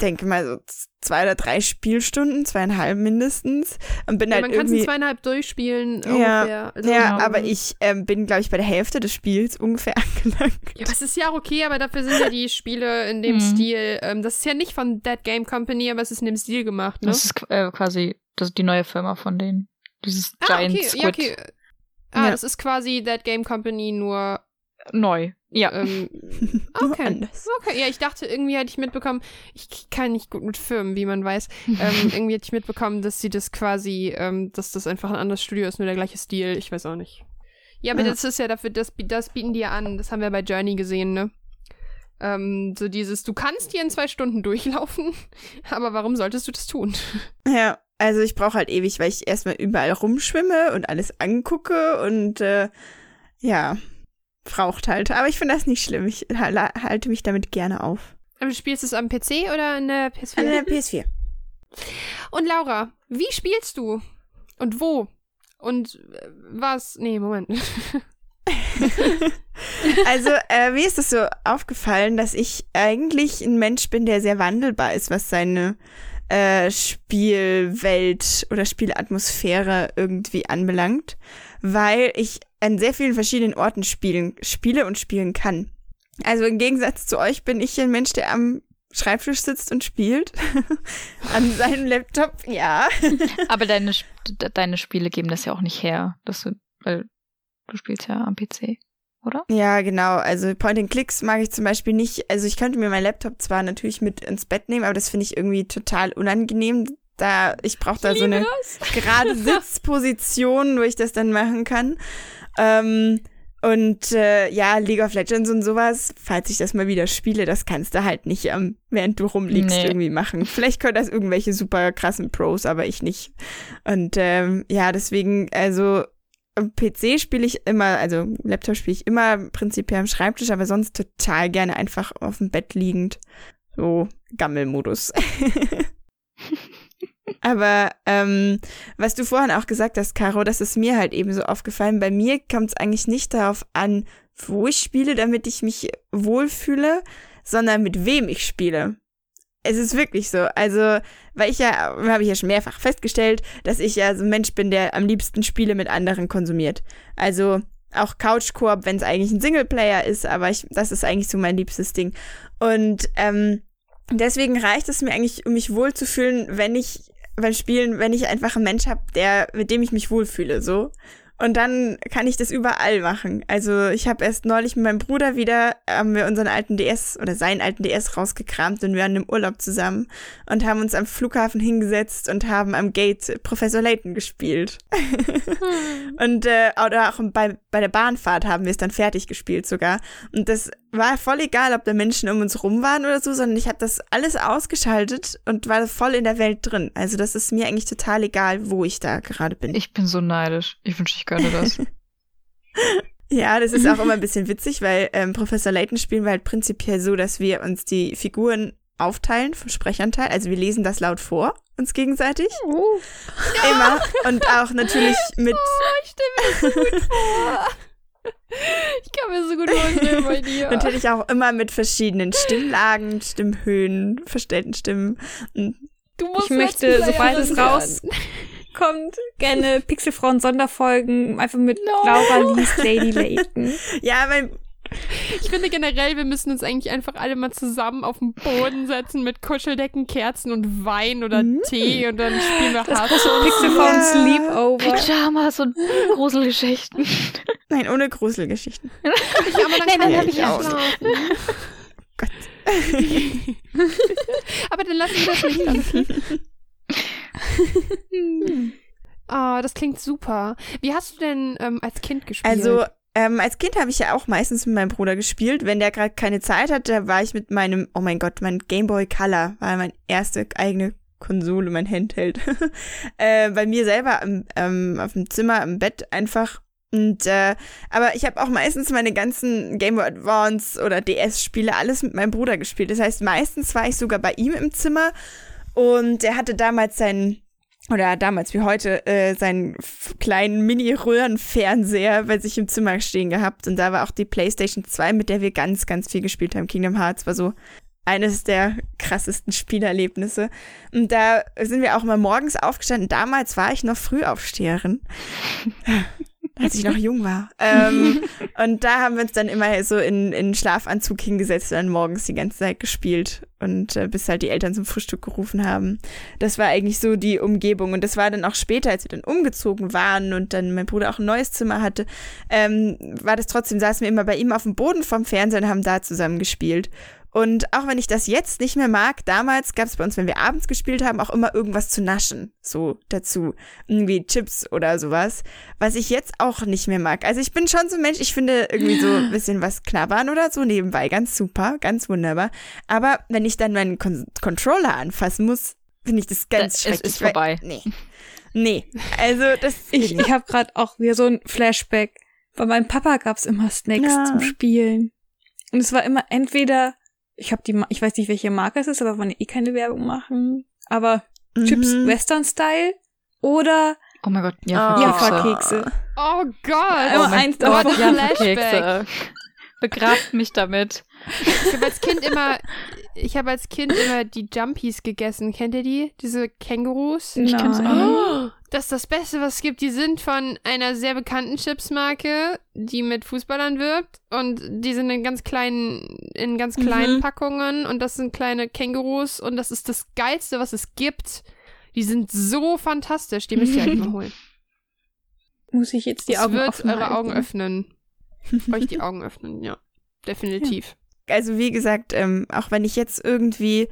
denke mal, so zwei oder drei Spielstunden, zweieinhalb mindestens. Und bin ja, halt man irgendwie. kann zweieinhalb durchspielen. Ja, ungefähr. Also, ja aber ich ähm, bin, glaube ich, bei der Hälfte des Spiels ungefähr angelangt. Ja, das ist ja auch okay, aber dafür sind ja die Spiele in dem mhm. Stil. Ähm, das ist ja nicht von Dead Game Company, aber es ist in dem Stil gemacht, ne? Das ist äh, quasi das ist die neue Firma von denen. Dieses ah, Giant okay. Squid. Ja, okay. Ah, ja. das ist quasi Dead Game Company nur neu. Ja. Ähm, okay. okay. Ja, ich dachte, irgendwie hätte ich mitbekommen, ich kann nicht gut mit Firmen, wie man weiß. ähm, irgendwie hätte ich mitbekommen, dass sie das quasi, ähm, dass das einfach ein anderes Studio ist, nur der gleiche Stil. Ich weiß auch nicht. Ja, aber ja. das ist ja dafür, das, das bieten die ja an. Das haben wir bei Journey gesehen, ne? Ähm, so dieses, du kannst hier in zwei Stunden durchlaufen, aber warum solltest du das tun? Ja, also ich brauche halt ewig, weil ich erstmal überall rumschwimme und alles angucke und äh, ja, braucht halt. Aber ich finde das nicht schlimm. Ich halte mich damit gerne auf. Aber du spielst es am PC oder an der PS4? An der PS4. Und Laura, wie spielst du? Und wo? Und äh, was? Nee, Moment. also, äh, mir ist es so aufgefallen, dass ich eigentlich ein Mensch bin, der sehr wandelbar ist, was seine äh, Spielwelt oder Spielatmosphäre irgendwie anbelangt, weil ich an sehr vielen verschiedenen Orten spielen, spiele und spielen kann. Also im Gegensatz zu euch bin ich ein Mensch, der am Schreibtisch sitzt und spielt. An seinem Laptop, ja. Aber deine, deine Spiele geben das ja auch nicht her, dass du, weil du spielst ja am PC, oder? Ja, genau. Also Point-and-Clicks mag ich zum Beispiel nicht. Also ich könnte mir meinen Laptop zwar natürlich mit ins Bett nehmen, aber das finde ich irgendwie total unangenehm. Da, ich brauche da ich so eine das. gerade Sitzposition, wo ich das dann machen kann. Ähm, und äh, ja, League of Legends und sowas, falls ich das mal wieder spiele, das kannst du halt nicht, ähm, während du rumliegst, nee. irgendwie machen. Vielleicht können das irgendwelche super krassen Pros, aber ich nicht. Und ähm, ja, deswegen, also PC spiele ich immer, also Laptop spiele ich immer prinzipiell am Schreibtisch, aber sonst total gerne einfach auf dem Bett liegend. So Gammelmodus. Aber ähm, was du vorhin auch gesagt hast, Caro, das ist mir halt eben so aufgefallen. Bei mir kommt es eigentlich nicht darauf an, wo ich spiele, damit ich mich wohlfühle, sondern mit wem ich spiele. Es ist wirklich so. Also, weil ich ja, habe ich ja schon mehrfach festgestellt, dass ich ja so ein Mensch bin, der am liebsten Spiele mit anderen konsumiert. Also auch Couch-Koop, wenn es eigentlich ein Singleplayer ist, aber ich, das ist eigentlich so mein liebstes Ding. Und ähm, deswegen reicht es mir eigentlich, um mich wohlzufühlen, wenn ich beim Spielen, wenn ich einfach einen Mensch habe, der, mit dem ich mich wohlfühle, so. Und dann kann ich das überall machen. Also ich habe erst neulich mit meinem Bruder wieder, haben wir unseren alten DS oder seinen alten DS rausgekramt und wir waren im Urlaub zusammen und haben uns am Flughafen hingesetzt und haben am Gate Professor Layton gespielt. Hm. und äh, oder auch bei, bei der Bahnfahrt haben wir es dann fertig gespielt sogar. Und das war voll egal, ob da Menschen um uns rum waren oder so, sondern ich habe das alles ausgeschaltet und war voll in der Welt drin. Also das ist mir eigentlich total egal, wo ich da gerade bin. Ich bin so neidisch. Ich wünsche, ich könnte das. ja, das ist auch immer ein bisschen witzig, weil ähm, Professor Layton spielen wir halt prinzipiell so, dass wir uns die Figuren aufteilen vom Sprechanteil. Also wir lesen das laut vor, uns gegenseitig. Oh. Immer. Und auch natürlich mit. Oh, ich stelle mir das so gut vor. Ich kann mir so gut vorstellen bei dir. Natürlich auch immer mit verschiedenen Stimmlagen, Stimmhöhen, verstellten Stimmen. Und du musst ich möchte, sobald es rauskommt, gerne Pixelfrauen Sonderfolgen einfach mit no. Laura liest Lady Layton. Ja, weil ich finde generell, wir müssen uns eigentlich einfach alle mal zusammen auf den Boden setzen mit Kuscheldecken, Kerzen und Wein oder mm. Tee und dann spielen wir das Pixelphone Sleepover. Pyjamas und Gruselgeschichten. Nein, ohne Gruselgeschichten. Ich, aber dann Nein, dann habe ich ja schlafen. Gott. aber dann lassen wir das nicht lassen. Oh, das klingt super. Wie hast du denn ähm, als Kind gespielt? Also ähm, als Kind habe ich ja auch meistens mit meinem Bruder gespielt. Wenn der gerade keine Zeit hatte, da war ich mit meinem, oh mein Gott, mein Game Boy Color war meine erste eigene Konsole, mein Handheld. äh, bei mir selber im, ähm, auf dem Zimmer im Bett einfach. Und äh, aber ich habe auch meistens meine ganzen Game Boy Advance oder DS-Spiele alles mit meinem Bruder gespielt. Das heißt, meistens war ich sogar bei ihm im Zimmer und er hatte damals seinen oder damals wie heute äh, seinen kleinen Mini-Röhrenfernseher bei sich im Zimmer stehen gehabt. Und da war auch die PlayStation 2, mit der wir ganz, ganz viel gespielt haben. Kingdom Hearts war so eines der krassesten Spielerlebnisse. Und da sind wir auch immer morgens aufgestanden. Damals war ich noch Frühaufsteherin als ich noch jung war. ähm, und da haben wir uns dann immer so in, in Schlafanzug hingesetzt und dann morgens die ganze Zeit gespielt und äh, bis halt die Eltern zum Frühstück gerufen haben. Das war eigentlich so die Umgebung und das war dann auch später, als wir dann umgezogen waren und dann mein Bruder auch ein neues Zimmer hatte, ähm, war das trotzdem, saßen wir immer bei ihm auf dem Boden vom Fernseher und haben da zusammen gespielt. Und auch wenn ich das jetzt nicht mehr mag, damals gab es bei uns, wenn wir abends gespielt haben, auch immer irgendwas zu naschen. So dazu. Irgendwie Chips oder sowas. Was ich jetzt auch nicht mehr mag. Also ich bin schon so ein Mensch, ich finde irgendwie so ein bisschen was knabbern oder so nebenbei. Ganz super, ganz wunderbar. Aber wenn ich dann meinen Con Controller anfassen muss, finde ich das ganz das schrecklich. Es ist vorbei. nee. Nee. Also das. Ich, ich habe gerade auch wieder so ein Flashback. Bei meinem Papa gab's immer Snacks ja. zum Spielen. Und es war immer entweder ich habe die, ich weiß nicht, welche Marke es ist, aber wollen eh keine Werbung machen. Aber mhm. Chips Western Style oder Oh mein Gott, Jaffa-Kekse. Oh Gott. Oh, eins davon. Jaffa-Kekse. Begrabt mich damit. Ich habe als Kind immer, ich habe als Kind immer die Jumpies gegessen. Kennt ihr die? Diese Kängurus? Ich kenn's auch. Das ist das Beste, was es gibt. Die sind von einer sehr bekannten Chipsmarke, die mit Fußballern wirbt. Und die sind in ganz kleinen, in ganz kleinen mhm. Packungen. Und das sind kleine Kängurus. Und das ist das Geilste, was es gibt. Die sind so fantastisch. Die müsst ihr halt mal holen. Muss ich jetzt die das Augen wird öffnen? eure Augen öffnen. Euch die Augen öffnen, ja. Definitiv. Ja. Also wie gesagt, ähm, auch wenn ich jetzt irgendwie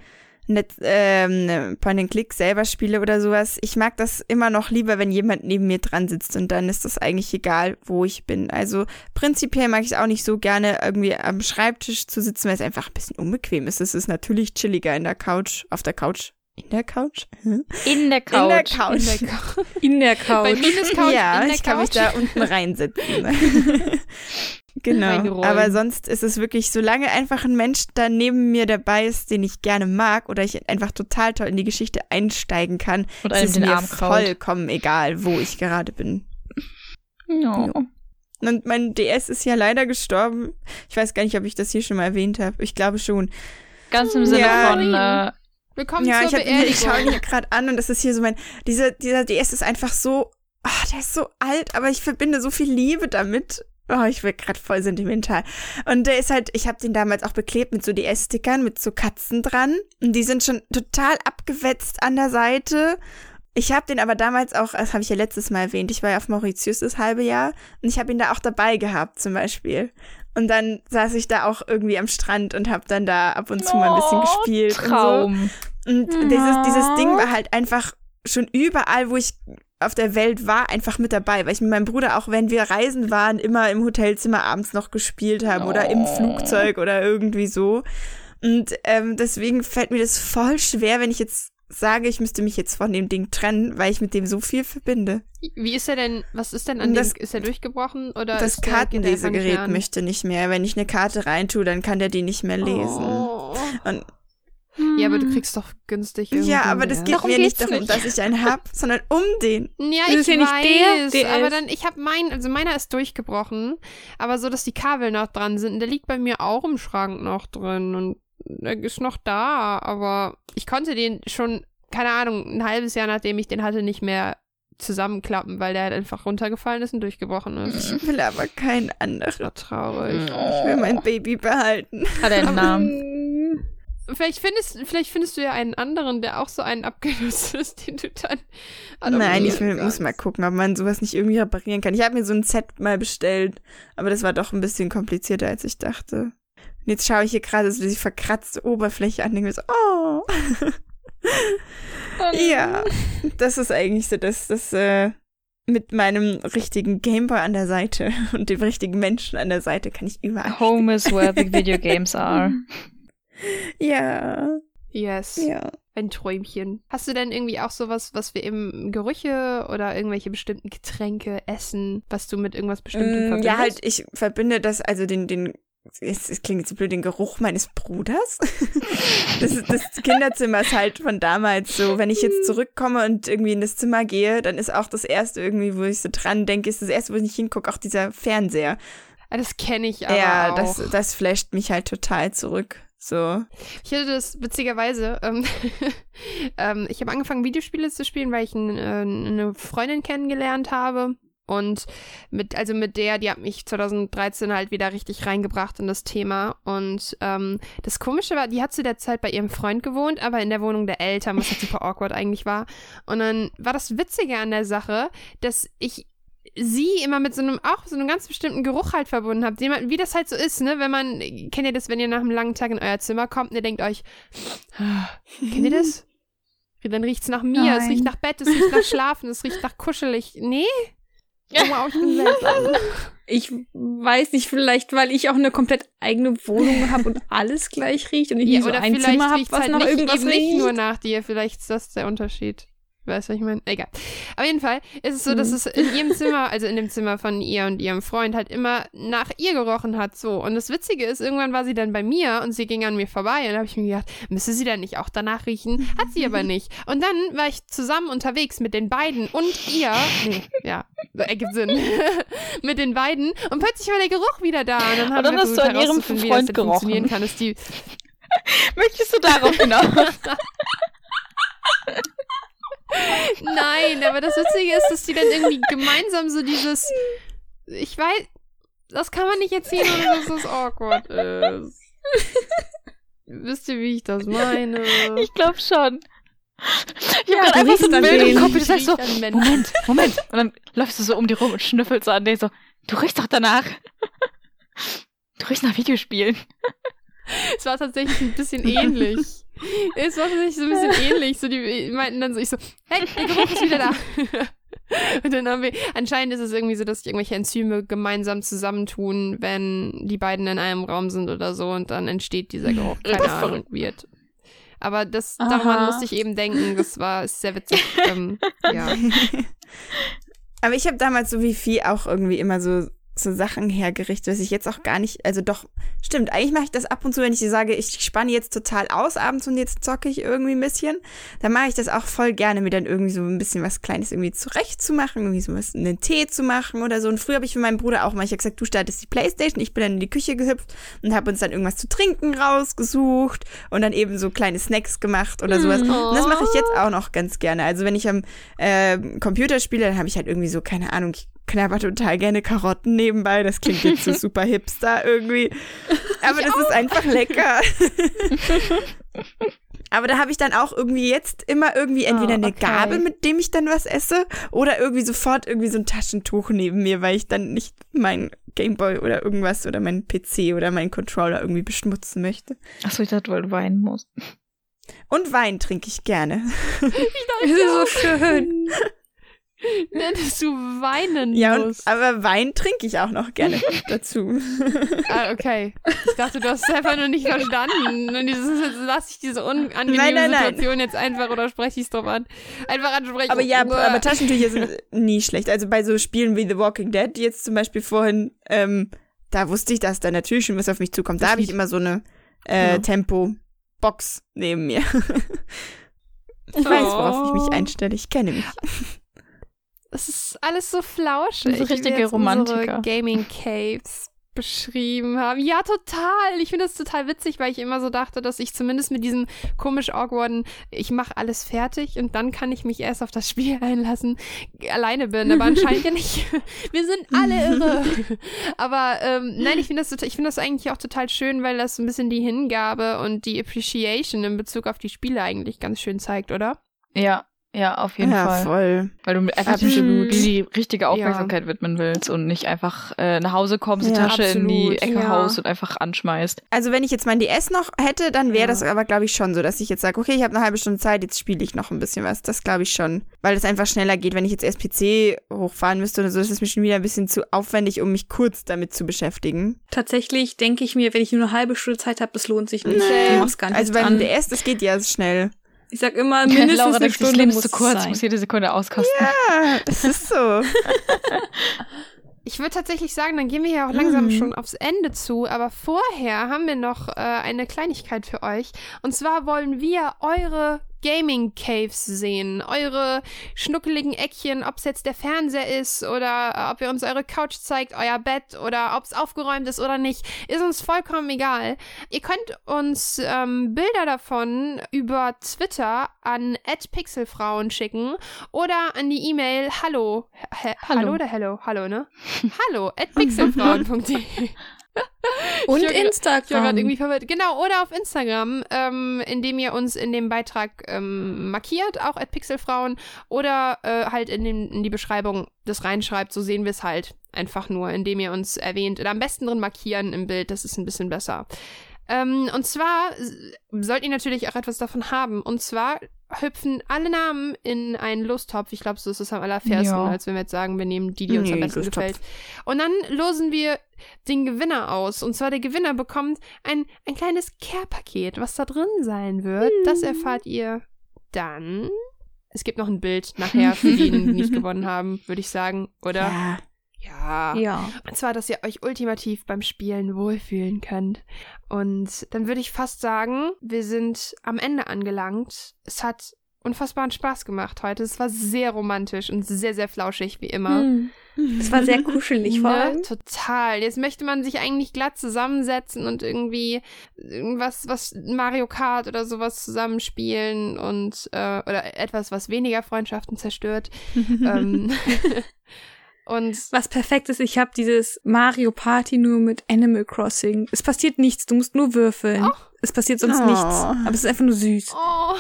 eine, ähm, Point-and-Click selber spiele oder sowas, ich mag das immer noch lieber, wenn jemand neben mir dran sitzt und dann ist das eigentlich egal, wo ich bin. Also prinzipiell mag ich es auch nicht so gerne, irgendwie am Schreibtisch zu sitzen, weil es einfach ein bisschen unbequem ist. Es ist natürlich chilliger in der Couch, auf der Couch. In der Couch? Hm? In der Couch. In der Couch. In der, Couch. In der Couch. Bei Minus Couch ja, ich kann mich da unten reinsitzen. Genau. Aber sonst ist es wirklich, solange einfach ein Mensch da neben mir dabei ist, den ich gerne mag oder ich einfach total toll in die Geschichte einsteigen kann, oder ist es mir Arm vollkommen egal, wo ich gerade bin. No. Und mein DS ist ja leider gestorben. Ich weiß gar nicht, ob ich das hier schon mal erwähnt habe. Ich glaube schon. Ganz im Sinne ja. von, äh, Willkommen Ja, zur ich, hab, ihn- ich schaue ihn Beerdigung. hier gerade an und das ist hier so mein. Dieser, dieser DS ist einfach so. ah, der ist so alt, aber ich verbinde so viel Liebe damit. Oh, ich werde gerade voll sentimental. Und der ist halt, ich habe den damals auch beklebt mit so DS-Stickern, mit so Katzen dran. Und die sind schon total abgewetzt an der Seite. Ich habe den aber damals auch, das habe ich ja letztes Mal erwähnt, ich war ja auf Mauritius das halbe Jahr und ich habe ihn da auch dabei gehabt zum Beispiel. Und dann saß ich da auch irgendwie am Strand und habe dann da ab und zu mal ein bisschen Oh, gespielt. Und so. Traum. Und dieses, dieses Ding war halt einfach schon überall, wo ich auf der Welt war, einfach mit dabei, weil ich mit meinem Bruder auch, wenn wir reisen waren, immer im Hotelzimmer abends noch gespielt haben oder im Oh. Flugzeug oder irgendwie so. Und ähm, deswegen fällt mir das voll schwer, wenn ich jetzt sage, ich müsste mich jetzt von dem Ding trennen, weil ich mit dem so viel verbinde. Wie ist er denn, was ist denn an Das- dem, ist er durchgebrochen oder das nicht Kartenlesegerät möchte nicht mehr. Wenn ich eine Karte reintue, dann kann der die nicht mehr lesen. Oh. Und Ja, aber du kriegst doch günstig irgendwie. ja, aber das geht Darum mir nicht darum, nicht. dass ich einen hab, sondern um den. Ja, Das ich ist ja nicht weiß, der, der aber dann, ich habe meinen, also meiner ist durchgebrochen, aber so, dass die Kabel noch dran sind. Und der liegt bei mir auch im Schrank noch drin und ist noch da, aber ich konnte den schon, keine Ahnung, ein halbes Jahr nachdem ich den hatte, nicht mehr zusammenklappen, weil der halt einfach runtergefallen ist und durchgebrochen ist. Ich will aber keinen anderen. Traurig. Ich will mein Baby behalten. Hat er einen Namen? Vielleicht findest, vielleicht findest du ja einen anderen, der auch so einen abgenutzt ist, den du dann. Nein, ich will, muss mal gucken, ob man sowas nicht irgendwie reparieren kann. Ich habe mir so ein Set mal bestellt, aber das war doch ein bisschen komplizierter, als ich dachte. Und jetzt schaue ich hier gerade so die verkratzte Oberfläche an und denke mir so, oh. ja, das ist eigentlich so das, das, äh, mit meinem richtigen Gameboy an der Seite und dem richtigen Menschen an der Seite kann ich überall. Home is where the video games are. Ja, Yes. ja. Ein Träumchen. Hast du denn irgendwie auch sowas, was wir eben Gerüche oder irgendwelche bestimmten Getränke, Essen, was du mit irgendwas Bestimmtem Mm, verbindest? Ja, halt, ich verbinde das, also den, den, es, klingt jetzt so blöd, den Geruch meines Bruders. das, das Kinderzimmer ist halt von damals so, wenn ich jetzt zurückkomme und irgendwie in das Zimmer gehe, dann ist auch das erste irgendwie, wo ich so dran denke, ist das erste, wo ich nicht hingucke, auch dieser Fernseher. Ah, das kenne ich aber ja, auch. das, das flasht mich halt total zurück. So. Ich hatte das witzigerweise. Ähm, ähm, ich habe angefangen, Videospiele zu spielen, weil ich äh, eine Freundin kennengelernt habe. Und mit, also mit der, die hat mich 2013 halt wieder richtig reingebracht in das Thema. Und ähm, das Komische war, die hat zu der Zeit bei ihrem Freund gewohnt, aber in der Wohnung der Eltern, was halt super awkward eigentlich war. Und dann war das Witzige an der Sache, dass ich sie immer mit so einem, auch so einem ganz bestimmten Geruch halt verbunden habe. Man- Wie das halt so ist, ne? Wenn man, kennt ihr das, wenn ihr nach einem langen Tag in euer Zimmer kommt und ihr denkt euch, ah, kennt ihr das? Dann riecht's nach mir, es Nein. riecht nach Bett, es riecht nach Schlafen, es riecht nach kuschelig. Nee? Oh wow, ich bin seltsam. Ich weiß nicht, vielleicht, weil ich auch eine komplett eigene Wohnung habe und alles gleich riecht und ich Ja, nicht so ein Zimmer habe, was halt nach nicht, irgendwas riecht. nicht nur nach dir, vielleicht ist das der Unterschied. Weißt du, was ich meine? Egal. Auf jeden Fall ist es so, dass Mhm. es in ihrem Zimmer, also in dem Zimmer von ihr und ihrem Freund, halt immer nach ihr gerochen hat. So. Und das Witzige ist, irgendwann war sie dann bei mir und sie ging an mir vorbei. Und da habe ich mir gedacht, müsste sie dann nicht auch danach riechen? Hat sie aber nicht. Und dann war ich zusammen unterwegs mit den beiden und ihr. Nee, ja, ergibt Sinn. mit den beiden. Und plötzlich war der Geruch wieder da. Und dann haben Und dann wir hast du an ihrem herauszufinden, wie das Freund gerochen. funktionieren kann, dass die Möchtest du darauf hinaus? Nein, aber das Witzige ist, dass die dann irgendwie gemeinsam so dieses. Ich weiß. Das kann man nicht erzählen, ohne dass das awkward ist. Wisst ihr, wie ich das meine? Ich glaube schon. Ich Ja, hab du gerade einfach so ein Bild im. Kopf, wie du sagst so. Moment, Moment. Und dann läufst du so um die rum und schnüffelst so an den so, du riechst doch danach. Du riechst nach Videospielen. Es war tatsächlich ein bisschen ähnlich. Es war tatsächlich so ein bisschen ähnlich. So, die meinten dann so, ich so, hey, der Geruch ist wieder da. Und dann haben wir, anscheinend ist es irgendwie so, dass sich irgendwelche Enzyme gemeinsam zusammentun, wenn die beiden in einem Raum sind oder so und dann entsteht dieser Geruch. Keine Das ist Ahnung, verrückt. weird. Aber das, Aha. daran musste ich eben denken, das war sehr witzig. ähm, ja. Aber ich habe damals so wie Vieh auch irgendwie immer so so Sachen hergerichtet, was ich jetzt auch gar nicht, also doch, stimmt, eigentlich mache ich das ab und zu, wenn ich sage, ich spanne jetzt total aus abends und jetzt zocke ich irgendwie ein bisschen, dann mache ich das auch voll gerne, mir dann irgendwie so ein bisschen was Kleines irgendwie zurecht zu machen, irgendwie so was, einen Tee zu machen oder so. Und früher habe ich für meinen Bruder auch mal, ich habe gesagt, du startest die Playstation, ich bin dann in die Küche gehüpft und habe uns dann irgendwas zu trinken rausgesucht und dann eben so kleine Snacks gemacht oder sowas. Und das mache ich jetzt auch noch ganz gerne. Also wenn ich am äh, Computer spiele, dann habe ich halt irgendwie so, keine Ahnung, ich knabber total gerne Karotten nebenbei. Das klingt jetzt so super hipster irgendwie. Aber das ist einfach lecker. Aber da habe ich dann auch irgendwie jetzt immer irgendwie entweder Oh, eine okay. Gabel, mit dem ich dann was esse, oder irgendwie sofort irgendwie so ein Taschentuch neben mir, weil ich dann nicht mein Gameboy oder irgendwas oder meinen PC oder meinen Controller irgendwie beschmutzen möchte. Achso, ich dachte, weil du weinen musst. Und Wein trinke ich gerne. Das ist so schön. Dass du weinen Ja, musst. aber Wein trinke ich auch noch gerne dazu. Ah, okay. Ich dachte, du hast es einfach nur nicht verstanden. Und dieses, jetzt lasse ich diese unangenehme Nein, nein, nein. Situation jetzt einfach oder spreche ich es drauf an. Einfach ansprechen. Aber ja, Uah. aber Taschentücher sind nie schlecht. Also bei so Spielen wie The Walking Dead, jetzt zum Beispiel vorhin, ähm, da wusste ich, dass da natürlich schon was auf mich zukommt. Da habe ich immer so eine äh, Genau. Tempo-Box neben mir. ich weiß, worauf ich Oh. mich einstelle. Ich kenne mich. Es ist alles so flauschig. So richtige Romantiker. Gaming Caves beschrieben haben. Ja, total. Ich finde das total witzig, weil ich immer so dachte, dass ich zumindest mit diesem komisch awkwarden, ich mache alles fertig und dann kann ich mich erst auf das Spiel einlassen, alleine bin. Aber anscheinend ja nicht. Wir sind alle irre. Aber ähm, nein, ich finde das, ich finde das eigentlich auch total schön, weil das so ein bisschen die Hingabe und die Appreciation in Bezug auf die Spiele eigentlich ganz schön zeigt, oder? Ja, ja, auf jeden ja, Fall. voll. Weil du einfach die, Absolut. die richtige Aufmerksamkeit widmen willst und nicht einfach äh, nach Hause kommst, die Ja, Tasche in die absolut, Ecke ja. haust und einfach anschmeißt. Also wenn ich jetzt mein DS noch hätte, dann wäre Ja. das aber, glaube ich, schon so, dass ich jetzt sage, okay, ich habe eine halbe Stunde Zeit, jetzt spiele ich noch ein bisschen was. Das glaube ich schon. Weil es einfach schneller geht. Wenn ich jetzt erst PC hochfahren müsste oder so, ist es mir schon wieder ein bisschen zu aufwendig, um mich kurz damit zu beschäftigen. Tatsächlich denke ich mir, wenn ich nur eine halbe Stunde Zeit habe, das lohnt sich nicht. Nee. Du machst gar nichts Also beim an. DS, das geht ja schnell. Ich sag immer, mindestens Laura eine das Stunde Leben ist muss zu kurz, sein. muss jede Sekunde auskosten. Ja, es ist so. Ich würde tatsächlich sagen, dann gehen wir ja auch langsam Mhm. schon aufs Ende zu, aber vorher haben wir noch äh, eine Kleinigkeit für euch. Und zwar wollen wir eure Gaming Caves sehen, eure schnuckeligen Eckchen, ob es jetzt der Fernseher ist oder äh, ob ihr uns eure Couch zeigt, euer Bett oder ob es aufgeräumt ist oder nicht, ist uns vollkommen egal. Ihr könnt uns ähm, Bilder davon über Twitter an @pixelfrauen schicken oder an die E-Mail hallo, Hallo. hallo oder hello, hallo, ne? hallo at pixelfrauen.de. Und Ich war grad- Ich Instagram. irgendwie verwirrt. Genau, oder auf Instagram, ähm, indem ihr uns in dem Beitrag ähm, markiert, auch at pixelfrauen, oder äh, halt in, den, in die Beschreibung das reinschreibt, so sehen wir es halt. Einfach nur, indem ihr uns erwähnt. Oder am besten drin markieren im Bild, das ist ein bisschen besser. Ähm, und zwar sollt ihr natürlich auch etwas davon haben. Und zwar hüpfen alle Namen in einen Lostopf. Ich glaube, so ist es am allerfairsten, Ja. als wenn wir jetzt sagen, wir nehmen die, die uns am Nee, besten Lostopf. gefällt. Und dann losen wir den Gewinner aus. Und zwar der Gewinner bekommt ein, ein kleines Care-Paket. Was da drin sein wird, das erfahrt ihr dann. Es gibt noch ein Bild nachher für diejenigen, die nicht gewonnen haben, würde ich sagen, oder? Ja. Ja. Ja. Und zwar, dass ihr euch ultimativ beim Spielen wohlfühlen könnt. Und dann würde ich fast sagen, wir sind am Ende angelangt. Es hat unfassbaren Spaß gemacht heute. Es war sehr romantisch und sehr, sehr flauschig, wie immer. Hm. Es war sehr kuschelig vor Ne? allem. Total. Jetzt möchte man sich eigentlich glatt zusammensetzen und irgendwie irgendwas, was Mario Kart oder sowas zusammenspielen und äh, oder etwas, was weniger Freundschaften zerstört. ähm, und Was perfekt ist, ich habe dieses Mario Party nur mit Animal Crossing. Es passiert nichts, du musst nur würfeln. Ach. Es passiert sonst Oh. nichts. Aber es ist einfach nur süß. Oh,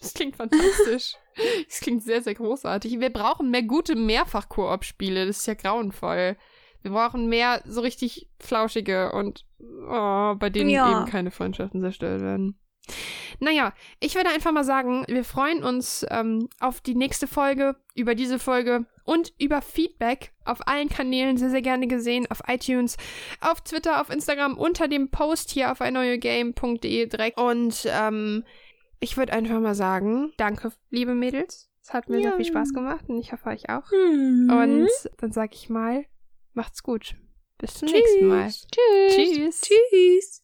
das klingt fantastisch. Das klingt sehr, sehr großartig. Wir brauchen mehr gute Mehrfach-Koop-Spiele. Das ist ja grauenvoll. Wir brauchen mehr so richtig flauschige und oh, bei denen Ja. eben keine Freundschaften zerstört werden. Naja, ich würde einfach mal sagen, wir freuen uns ähm, auf die nächste Folge, über diese Folge und über Feedback auf allen Kanälen sehr, sehr gerne gesehen. Auf iTunes, auf Twitter, auf Instagram, unter dem Post hier auf einneuegame.de direkt. Und ähm, ich würde einfach mal sagen, danke, liebe Mädels. Es hat mir Ja. sehr viel Spaß gemacht und ich hoffe euch auch. Hm. Und dann sage ich mal, macht's gut. Bis zum nächsten Mal. Tschüss. Tschüss. Tschüss.